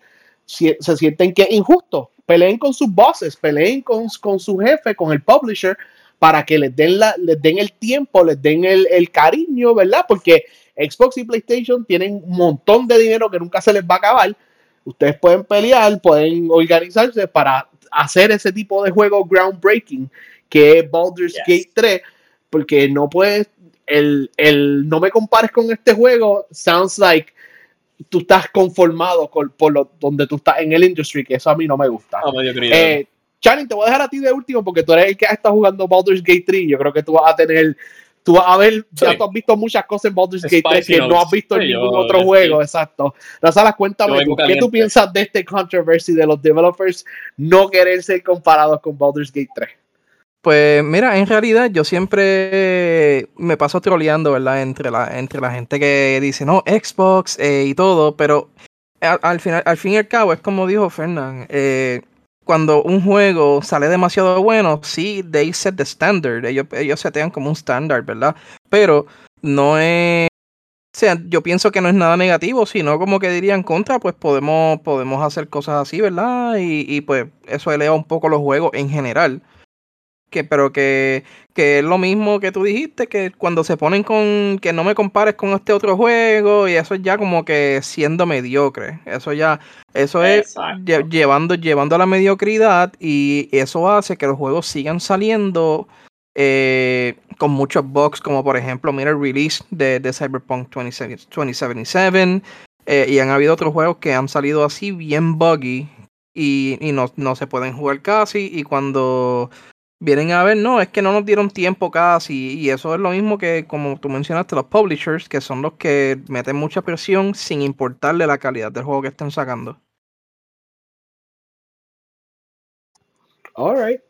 se sienten que es injusto, peleen con sus bosses, peleen con, con su jefe, con el publisher, para que les den, la, les den el tiempo, les den el, el cariño, ¿verdad? Porque Xbox y PlayStation tienen un montón de dinero que nunca se les va a acabar ustedes pueden pelear, pueden organizarse para hacer ese tipo de juego groundbreaking que es Baldur's Gate 3, porque no puedes, el, el, no me compares con este juego, sounds like tú estás conformado con, por lo, donde tú estás en el industry, que eso a mí no me gusta. eh, Channing, te voy a dejar a ti de último porque tú eres el que está jugando Baldur's Gate 3. Yo creo que tú vas a tener tú vas a ver, ya tú has visto muchas cosas en Baldur's Gate 3 que no has visto en ningún otro juego, exacto. Razala, cuéntame, ¿qué tú piensas de este controversy de los developers no querer ser comparados con Baldur's Gate 3? Pues mira, en realidad yo siempre me paso troleando, ¿verdad? Entre la, entre la gente que dice, no, Xbox eh, y todo, pero al, final, al fin y al cabo es como dijo Fernán, eh, cuando un juego sale demasiado bueno, sí, they set the standard. Ellos, ellos setean como un estándar, ¿verdad? Pero no es. O sea, yo pienso que no es nada negativo, sino como que dirían contra, pues podemos, podemos hacer cosas así, ¿verdad? Y pues eso eleva un poco los juegos en general que, pero que, que es lo mismo que tú dijiste, que cuando se ponen con que no me compares con este otro juego, y eso es ya como que siendo mediocre. Eso ya, eso es llevando, llevando a la mediocridad, y eso hace que los juegos sigan saliendo eh, con muchos bugs, como por ejemplo, mira el release de, de Cyberpunk 2077. Eh, y han habido otros juegos que han salido así bien buggy y, y no, no, se pueden jugar casi. Y cuando vienen a ver, no, es que no nos dieron tiempo casi. Y eso es lo mismo que, como tú mencionaste, los publishers, que son los que meten mucha presión sin importarle la calidad del juego que estén sacando. Alright.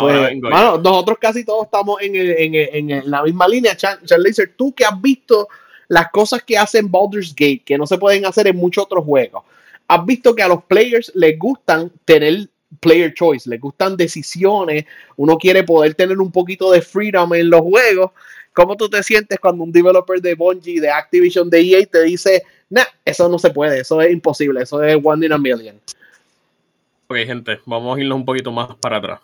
Pues, nosotros casi todos estamos en, en, la misma línea. Charles tú que has visto las cosas que hacen Baldur's Gate, que no se pueden hacer en muchos otros juegos. Has visto que a los players les gustan tener player choice, les gustan decisiones, uno quiere poder tener un poquito de freedom en los juegos. ¿Cómo tú te sientes cuando un developer de Bungie, de Activision, de EA te dice, nah, eso no se puede, eso es imposible, eso es one in a million? Ok, gente, vamos a irnos un poquito más para atrás.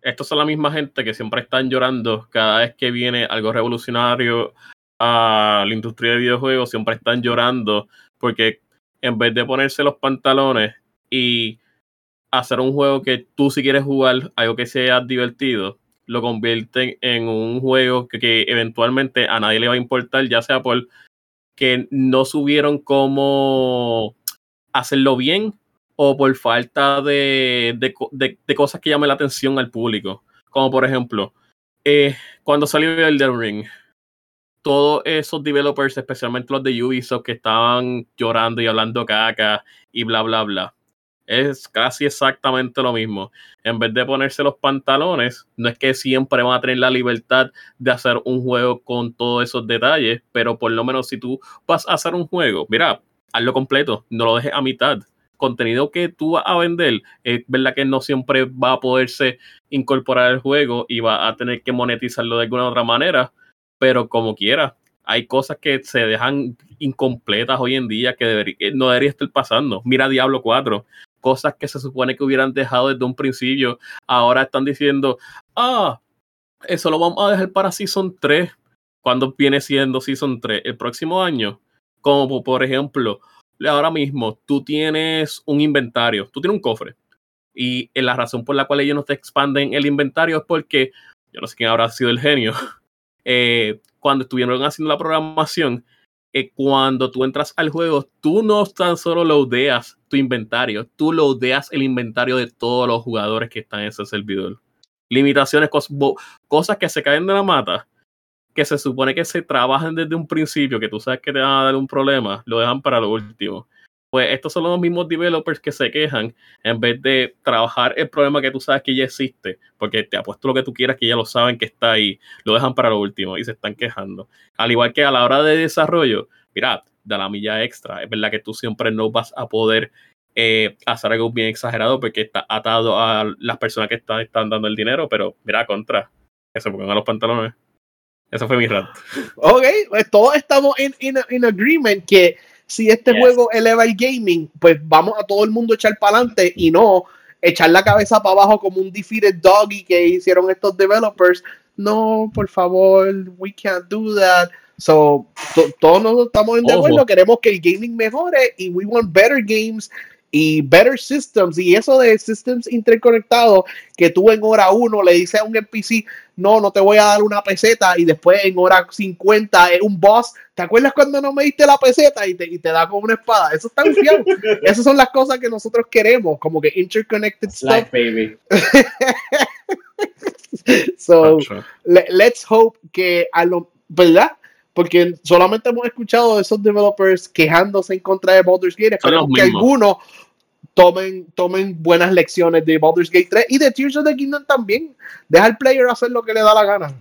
Estos son la misma gente que siempre están llorando cada vez que viene algo revolucionario a la industria de videojuegos, siempre están llorando porque en vez de ponerse los pantalones y hacer un juego que tú si quieres jugar, algo que sea divertido, lo convierten en un juego que, eventualmente a nadie le va a importar, ya sea por que no subieron cómo hacerlo bien o por falta de, de, cosas que llamen la atención al público. Como por ejemplo, eh, cuando salió Elden Ring, todos esos developers, especialmente los de Ubisoft, que estaban llorando y hablando caca y bla, bla, bla. Es casi exactamente lo mismo. En vez de ponerse los pantalones, no es que siempre van a tener la libertad de hacer un juego con todos esos detalles, pero por lo menos si tú vas a hacer un juego, mira, hazlo completo, no lo dejes a mitad. Contenido que tú vas a vender, es verdad que no siempre va a poderse incorporar al juego y va a tener que monetizarlo de alguna otra manera, pero como quiera, hay cosas que se dejan incompletas hoy en día que, no debería estar pasando. Mira Diablo 4, cosas que se supone que hubieran dejado desde un principio, ahora están diciendo, ah, eso lo vamos a dejar para Season 3, cuando viene siendo Season 3, el próximo año. Como por ejemplo, ahora mismo tú tienes un inventario, tú tienes un cofre. Y la razón por la cual ellos no te expanden el inventario es porque, yo no sé quién habrá sido el genio, Eh, cuando estuvieron haciendo la programación, eh, cuando tú entras al juego, tú no tan solo loadeas tu inventario, tú loadeas el inventario de todos los jugadores que están en ese servidor. Limitaciones, cosas que se caen de la mata, que se supone que se trabajan desde un principio, que tú sabes que te van a dar un problema, lo dejan para lo último pues estos son los mismos developers que se quejan en vez de trabajar el problema que tú sabes que ya existe, porque te apuesto lo que tú quieras que ya lo saben que está ahí, lo dejan para lo último y se están quejando. Al igual que a la hora de desarrollo, mira, da la milla extra, es verdad que tú siempre no vas a poder eh, hacer algo bien exagerado porque está atado a las personas que están, dando el dinero, pero mira, contra, que se pongan los pantalones. Eso fue mi rato. Ok, pues todos estamos en agreement que si este juego eleva el gaming, pues vamos a todo el mundo echar para adelante y no echar la cabeza para abajo como un defeated doggy que hicieron estos developers. No, por favor, we can't do that. So, todos nos estamos en de acuerdo, queremos que el gaming mejore y we want better games y better systems y eso de systems interconectados que tú en hora 1 le dices a un NPC no, no te voy a dar una peseta y después en hora 50 es un boss. ¿te acuerdas cuando no me diste la peseta y te, y te da como una espada? eso está bien esas son las cosas que nosotros queremos como que interconnected stuff. baby. So let's hope que a lo ¿verdad? Porque solamente hemos escuchado de esos developers quejándose en contra de Baldur's Gate. Esperemos que algunos tomen, tomen buenas lecciones de Baldur's Gate 3 y de Tears of the Kingdom también. Deja al player hacer lo que le da la gana.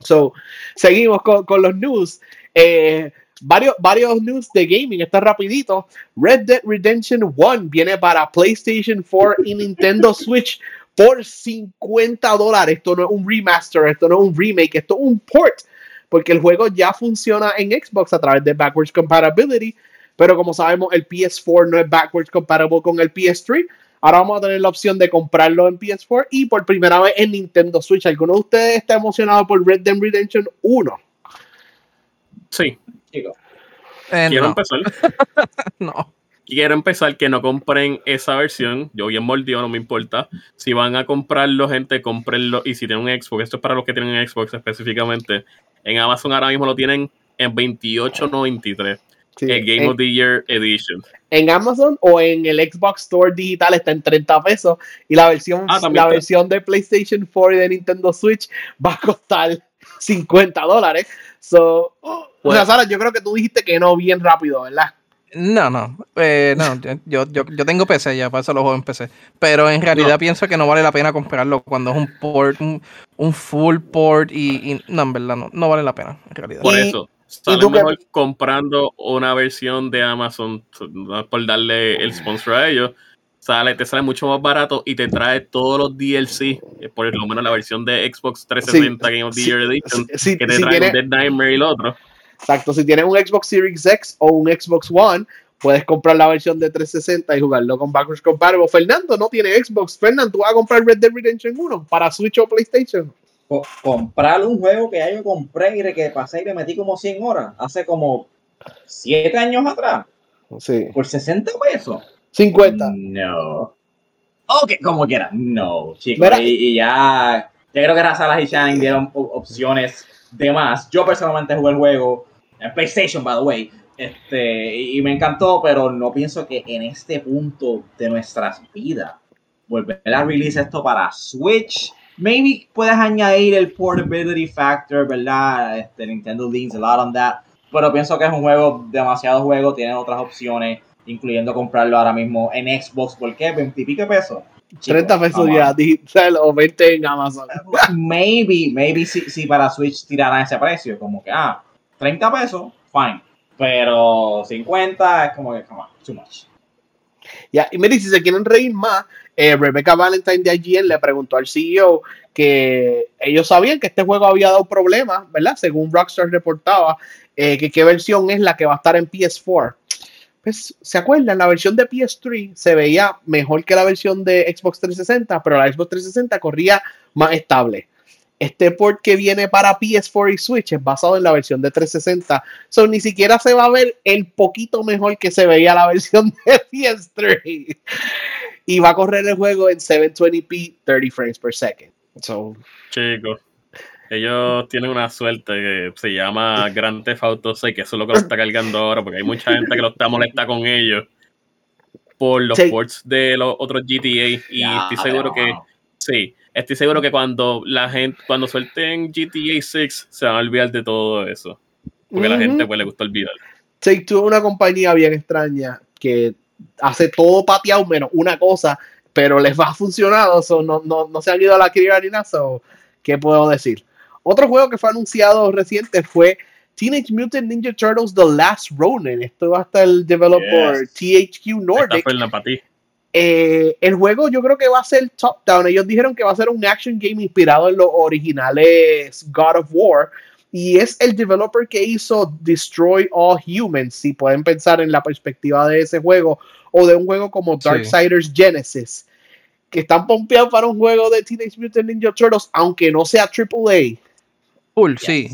So, seguimos con, con los news. Eh, varios, varios news de gaming. Está rapidito. Red Dead Redemption 1 viene para PlayStation 4 y Nintendo Switch por 50 dólares. Esto no es un remaster, esto no es un remake, esto es un port porque el juego ya funciona en Xbox a través de backwards compatibility, pero como sabemos el PS4 no es backwards compatible con el PS3. Ahora vamos a tener la opción de comprarlo en PS4 y por primera vez en Nintendo Switch. ¿Alguno de ustedes está emocionado por Red Dead Redemption 1? Sí. Eh, Quiero empezar. no quiero empezar que no compren esa versión. Yo bien mordido, no me importa. Si van a comprarlo, gente, comprenlo. Y si tienen un Xbox, esto es para los que tienen un Xbox específicamente. En Amazon ahora mismo lo tienen en 28.93. el Game of the Year Edition. En Amazon o en el Xbox Store digital está en 30 pesos. Y la versión, ah, la versión de PlayStation 4 y de Nintendo Switch va a costar 50 dólares. So, o sea, Sara, yo creo que tú dijiste que no bien rápido, ¿verdad? No, no, eh, no, yo, yo, yo, tengo PC ya, para eso lo juego en PC. Pero en realidad pienso que no vale la pena comprarlo cuando es un port, un, full port y, no, en verdad no, no vale la pena, en realidad. Por eso, sale mejor comprando una versión de Amazon, por darle el sponsor a ellos, sale, te sale mucho más barato y te trae todos los DLC, eh, por lo menos la versión de Xbox 360 Game of the Year Edition, que te trae Dead Nightmare y el otro. Exacto, si tienes un Xbox Series X o un Xbox One, puedes comprar la versión de 360 y jugarlo con backwards compatible. Fernando no tiene Xbox. Fernando, ¿tú vas a comprar Red Dead Redemption 1 para Switch o PlayStation? comprar un juego que ya yo compré y que pasé y le metí como 100 horas hace como 7 años atrás. Sí. Por 60 pesos. 50. No. Ok, como quiera. No, chicos. Y, ya. Yo creo que Razalas y Shining dieron opciones de más. Yo personalmente jugué el juego en PlayStation, by the way. Este, y me encantó, pero no pienso que en este punto de nuestras vidas volver a release esto para Switch. Maybe puedes añadir el portability factor, ¿verdad? Este, Nintendo leans a lot on that. Pero pienso que es un juego, demasiado juego, tiene otras opciones, incluyendo comprarlo ahora mismo en Xbox. ¿Por qué? 20 y pico pesos. 30 pesos ya, digital o 20 en Amazon. Maybe, maybe si, si para Switch tiraran ese precio, como que, ah, 30 pesos, fine. Pero 50 es como que, come on, too much. Ya, y mire, si se quieren reír más, eh, Rebecca Valentine de IGN le preguntó al CEO que ellos sabían que este juego había dado problemas, ¿verdad? Según Rockstar reportaba, eh, que qué versión es la que va a estar en PS4. Pues, ¿se acuerdan? La versión de PS3 se veía mejor que la versión de Xbox 360, pero la Xbox 360 corría más estable. Este port que viene para PS4 y Switch es basado en la versión de 360. So, ni siquiera se va a ver el poquito mejor que se veía la versión de PS3. Y va a correr el juego en 720p 30 frames per second. So, Chicos, ellos tienen una suerte que se llama Grand Theft Auto 6, que eso es lo que lo está cargando ahora, porque hay mucha gente que lo está molesta con ellos por los ports de los otros GTA. Y estoy seguro que sí estoy seguro que cuando la gente, cuando suelten GTA 6, se van a olvidar de todo eso. Porque a la gente pues le gusta olvidar. Take Two es una compañía bien extraña que hace todo pateado menos una cosa, pero les va funcionado, so no, no, no se han ido a la criba ni nada, ¿qué puedo decir? Otro juego que fue anunciado reciente fue Teenage Mutant Ninja Turtles The Last Ronin. Esto va a estar el developer THQ Nordic. para ti. Eh, el juego yo creo que va a ser top-down. Ellos dijeron que va a ser un action game inspirado en los originales God of War. Y es el developer que hizo Destroy All Humans. Si pueden pensar en la perspectiva de ese juego. O de un juego como Darksiders Genesis. Que están pompeados para un juego de Teenage Mutant Ninja Turtles. Aunque no sea AAA. Cool, sí.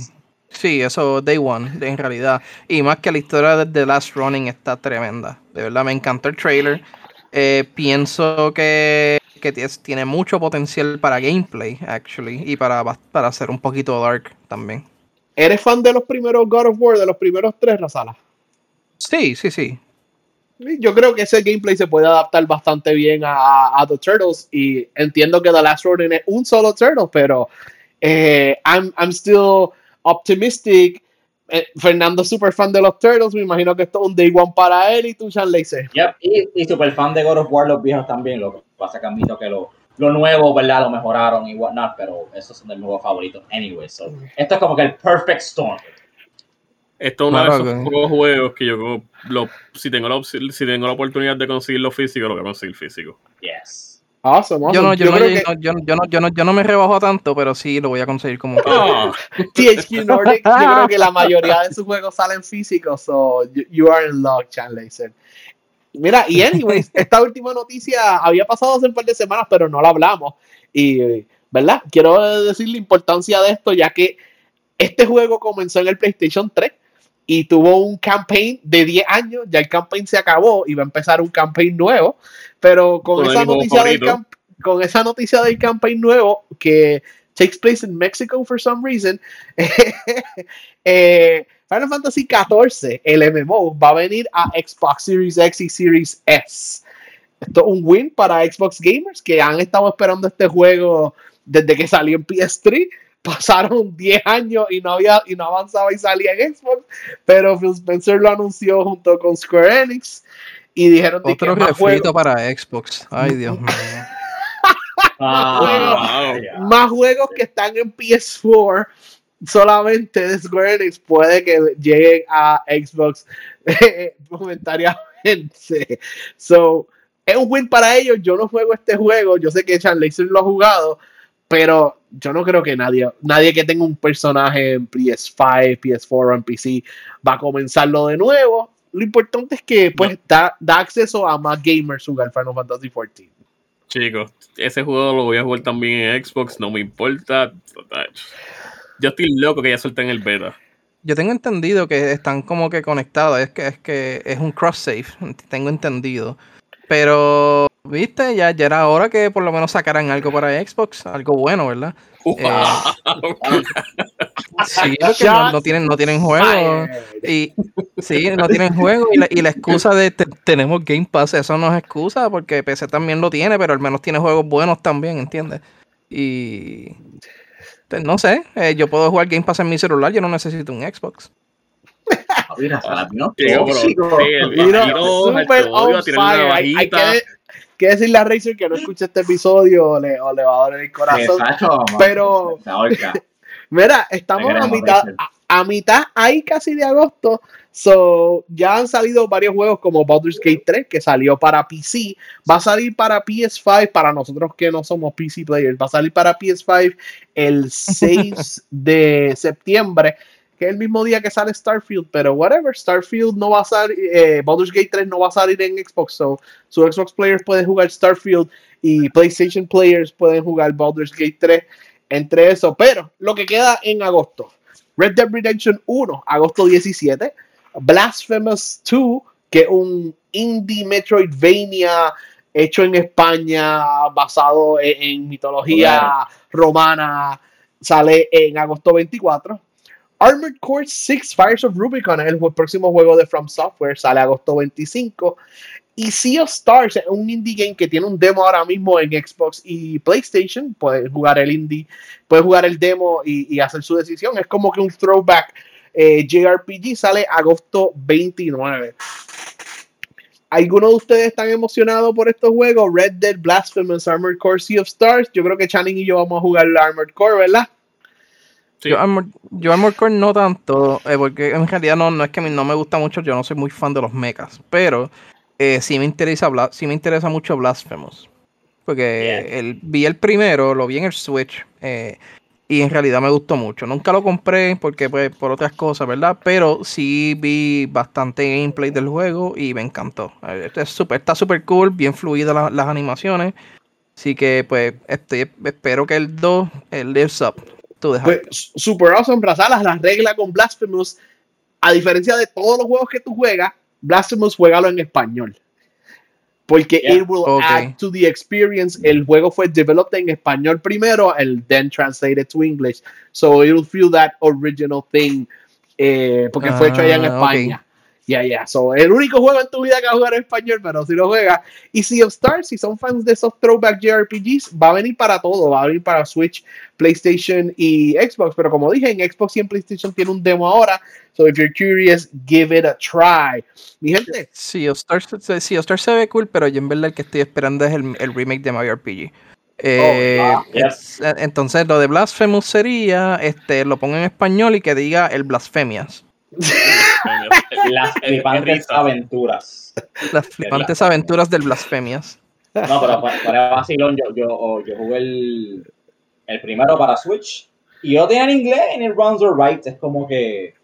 Sí, eso Day One, en realidad. Y más que la historia de The Last Running está tremenda. De verdad, me encantó el trailer. Eh, pienso que, tiene mucho potencial para gameplay, actually, y para, para ser un poquito dark también. ¿Eres fan de los primeros God of War, de los primeros tres, Razala? Sí, sí, sí. Yo creo que ese gameplay se puede adaptar bastante bien a, The Turtles y entiendo que The Last Ronin es un solo Turtle, pero eh, I'm, I'm still optimistic eh, Fernando es super fan de los Turtles, me imagino que esto es un day one para él y tú, Sean Lacer. Yep, y, y super fan de God of War, los viejos también, lo que pasa que admito que lo, lo nuevo, ¿verdad? Lo mejoraron y whatnot, pero esos son de mis juegos favoritos anyway, so, esto es como que el perfect storm. Esto es uno de esos pocos juegos que yo, lo, si, tengo la, si tengo la oportunidad de conseguirlo físico, lo voy a conseguir físico. Yes. Yo, no, yo, no, yo, no, me rebajo tanto, pero sí lo voy a conseguir como. Oh. THQ Nordic, yo creo que la mayoría de sus juegos salen físicos, so you, are in luck, Chan Laser. Mira, y anyways, esta última noticia había pasado hace un par de semanas, pero no la hablamos. Y, ¿verdad? Quiero decir la importancia de esto, ya que este juego comenzó en el PlayStation 3 y tuvo un campaign de 10 años, ya el campaign se acabó y va a empezar un campaign nuevo, pero con, esa noticia, del con esa noticia del campaign nuevo que takes place in Mexico for some reason, eh, Final Fantasy XIV, el MMO, va a venir a Xbox Series X y Series S. Esto es un win para Xbox gamers que han estado esperando este juego desde que salió en PS3 pasaron 10 años y no había y no avanzaba y salía en Xbox, pero Phil Spencer lo anunció junto con Square Enix y dijeron otro refrito para Xbox. Ay, Dios mío. Ah, más juegos que están en PS4 solamente de Square Enix puede que lleguen a Xbox momentáneamente. So, es un win para ellos. Yo no juego este juego. Yo sé que Chan Laser lo ha jugado, pero yo no creo que nadie, nadie que tenga un personaje en PS5, PS4 o en PC va a comenzarlo de nuevo. Lo importante es que pues da, da acceso a más gamers jugar Final Fantasy XIV. Chicos, ese juego lo voy a jugar también en Xbox, no me importa. Yo estoy loco que ya suelten el beta. Yo tengo entendido que están como que conectados, es que es que es un cross save, tengo entendido. Pero, viste, ya, ya era hora que por lo menos sacaran algo para Xbox, algo bueno, ¿verdad? Eh, sí, porque no, tienen, no tienen juego. Y, sí, no tienen juego. Y la, y la excusa de tenemos Game Pass, eso no es excusa, porque PC también lo tiene, pero al menos tiene juegos buenos también, ¿entiendes? Y pues, no sé, eh, yo puedo jugar Game Pass en mi celular, yo no necesito un Xbox. Mira, Hay, hay que, que, decirle a Razer que no escuche este episodio o le, o le va a doler el corazón. pero, mira, estamos a mitad, a, mitad ahí casi de agosto. So, ya han salido varios juegos como Baldur's Gate 3, que salió para PC. Va a salir para PS5, para nosotros que no somos PC players. Va a salir para PS5 el 6 de septiembre que es el mismo día que sale Starfield, pero whatever, Starfield no va a salir, eh, Baldur's Gate 3 no va a salir en Xbox, so su Xbox players pueden jugar Starfield y PlayStation players pueden jugar Baldur's Gate 3 entre eso, pero lo que queda en agosto, Red Dead Redemption 1, agosto 17, Blasphemous 2, que es un indie Metroidvania hecho en España, basado en, mitología romana, sale en agosto 24. Armored Core 6 Fires of Rubicon es el próximo juego de From Software, sale agosto 25. Y Sea of Stars es un indie game que tiene un demo ahora mismo en Xbox y PlayStation. Puedes jugar el indie, puedes jugar el demo y, hacer su decisión. Es como que un throwback eh, JRPG sale agosto 29. ¿Alguno de ustedes están emocionados por estos juegos? Red Dead, Blasphemous, Armored Core, Sea of Stars. Yo creo que Channing y yo vamos a jugar la Armored Core, ¿verdad? Yo, Armor, Core no tanto, eh, porque en realidad no, no es que no me gusta mucho, yo no soy muy fan de los mechas, pero eh, sí, me interesa, sí me interesa mucho Blasphemous. Porque el, vi el primero, lo vi en el Switch, eh, y en realidad me gustó mucho. Nunca lo compré porque pues por otras cosas, ¿verdad? Pero sí vi bastante gameplay del juego y me encantó. Este es super, está súper cool, bien fluida las animaciones. Así que pues este, espero que el 2 el lives up pues, super awesome, Brazalas, la regla con Blasphemous, a diferencia de todos los juegos que tú juegas, Blasphemous juégalo en español. Porque it will add to the experience. El juego fue developed en español primero, and then translated to English. So it will feel that original thing. Eh, porque fue hecho allá en ah, España. Ya, ya. So, el único juego en tu vida que va a jugar en español, pero si lo juegas. Y Sea of Stars, si son fans de esos throwback JRPGs, va a venir para todo. Va a venir para Switch, PlayStation y Xbox. Pero como dije, en Xbox y en PlayStation tiene un demo ahora. So, if you're curious, give it a try. Mi gente. Sea of Stars, sea of Stars se ve cool, pero yo en verdad el que estoy esperando es el, el remake de Mario RPG. Eh, oh, eh, entonces lo de Blasphemous sería este lo pongo en español y que diga el Blasfemias Las flipantes aventuras. Las flipantes aventuras del Blasfemias. No, pero para, vacilón, yo, yo, yo jugué el, el primero para Switch y yo tenía en inglés en el Runs or Right. Es como que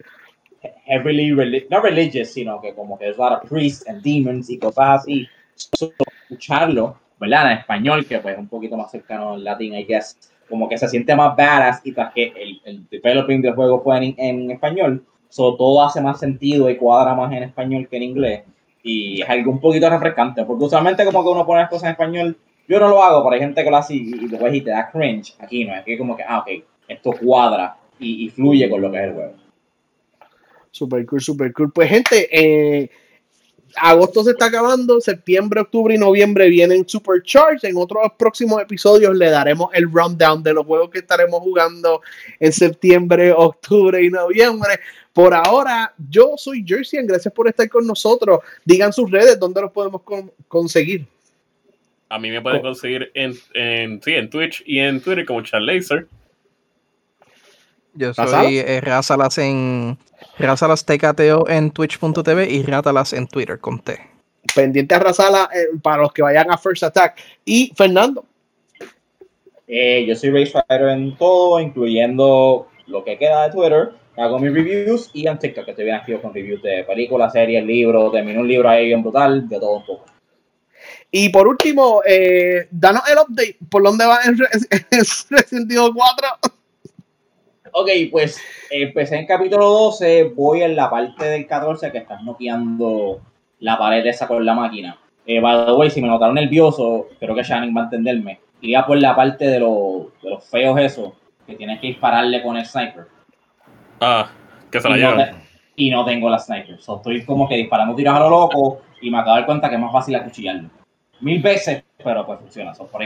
heavily, no religious, sino que como que es a lot of priests and demons y cosas así. escucharlo, ¿verdad? En español, que pues un poquito más cercano al latín, I guess. Como que se siente más badass y tras que el, el developing del juego fue en, en español So, todo hace más sentido y cuadra más en español que en inglés. Y es algo un poquito refrescante, porque usualmente como que uno pone las cosas en español, yo no lo hago, pero hay gente que lo hace y, después y te da cringe. Aquí no, es que como que, ah, ok, esto cuadra y, fluye con lo que es el juego. Super cool, super cool. Pues gente, eh, agosto se está acabando, septiembre, octubre y noviembre vienen Supercharged. En otros próximos episodios le daremos el rundown de los juegos que estaremos jugando en septiembre, octubre y noviembre. Por ahora, yo soy Jerseyan. Gracias por estar con nosotros. Digan sus redes, ¿dónde los podemos conseguir? A mí me pueden oh. conseguir en, sí, en Twitch y en Twitter como Laser. Yo soy eh, Razalas en Razalas TKTO en twitch.tv y Ratalas en Twitter con T. pendiente a Razala eh, para los que vayan a First Attack. Y Fernando. Eh, yo soy Race Fighter en todo, incluyendo lo que queda de Twitter. Hago mis reviews y en TikTok, que estoy bien activo con reviews de películas, series, libros. Terminé un libro ahí bien brutal, de todo un poco. Y por último, eh, danos el update. ¿Por dónde va en, Resident Evil 4? Ok, pues empecé en capítulo 12, voy en la parte del 14 que estás noqueando la pared esa con la máquina. Eh, by the way, si me notaron nervioso, creo que Shannon va a entenderme. Iría por la parte de, los feos esos, que tienes que dispararle con el sniper. Ah, que se la llevan. y no tengo la sniper. So, estoy como que disparando tiros a lo loco y me acabo de dar cuenta que es más fácil acuchillarlo. Mil veces, pero pues funciona, so, por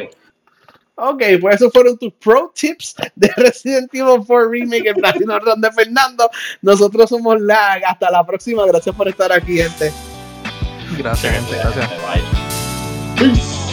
Ok, pues esos fueron tus pro tips de Resident Evil 4 Remake en Platino de Fernando. Nosotros somos LAG. Hasta la próxima. Gracias por estar aquí, gente. Gracias, gente. Gracias. Peace.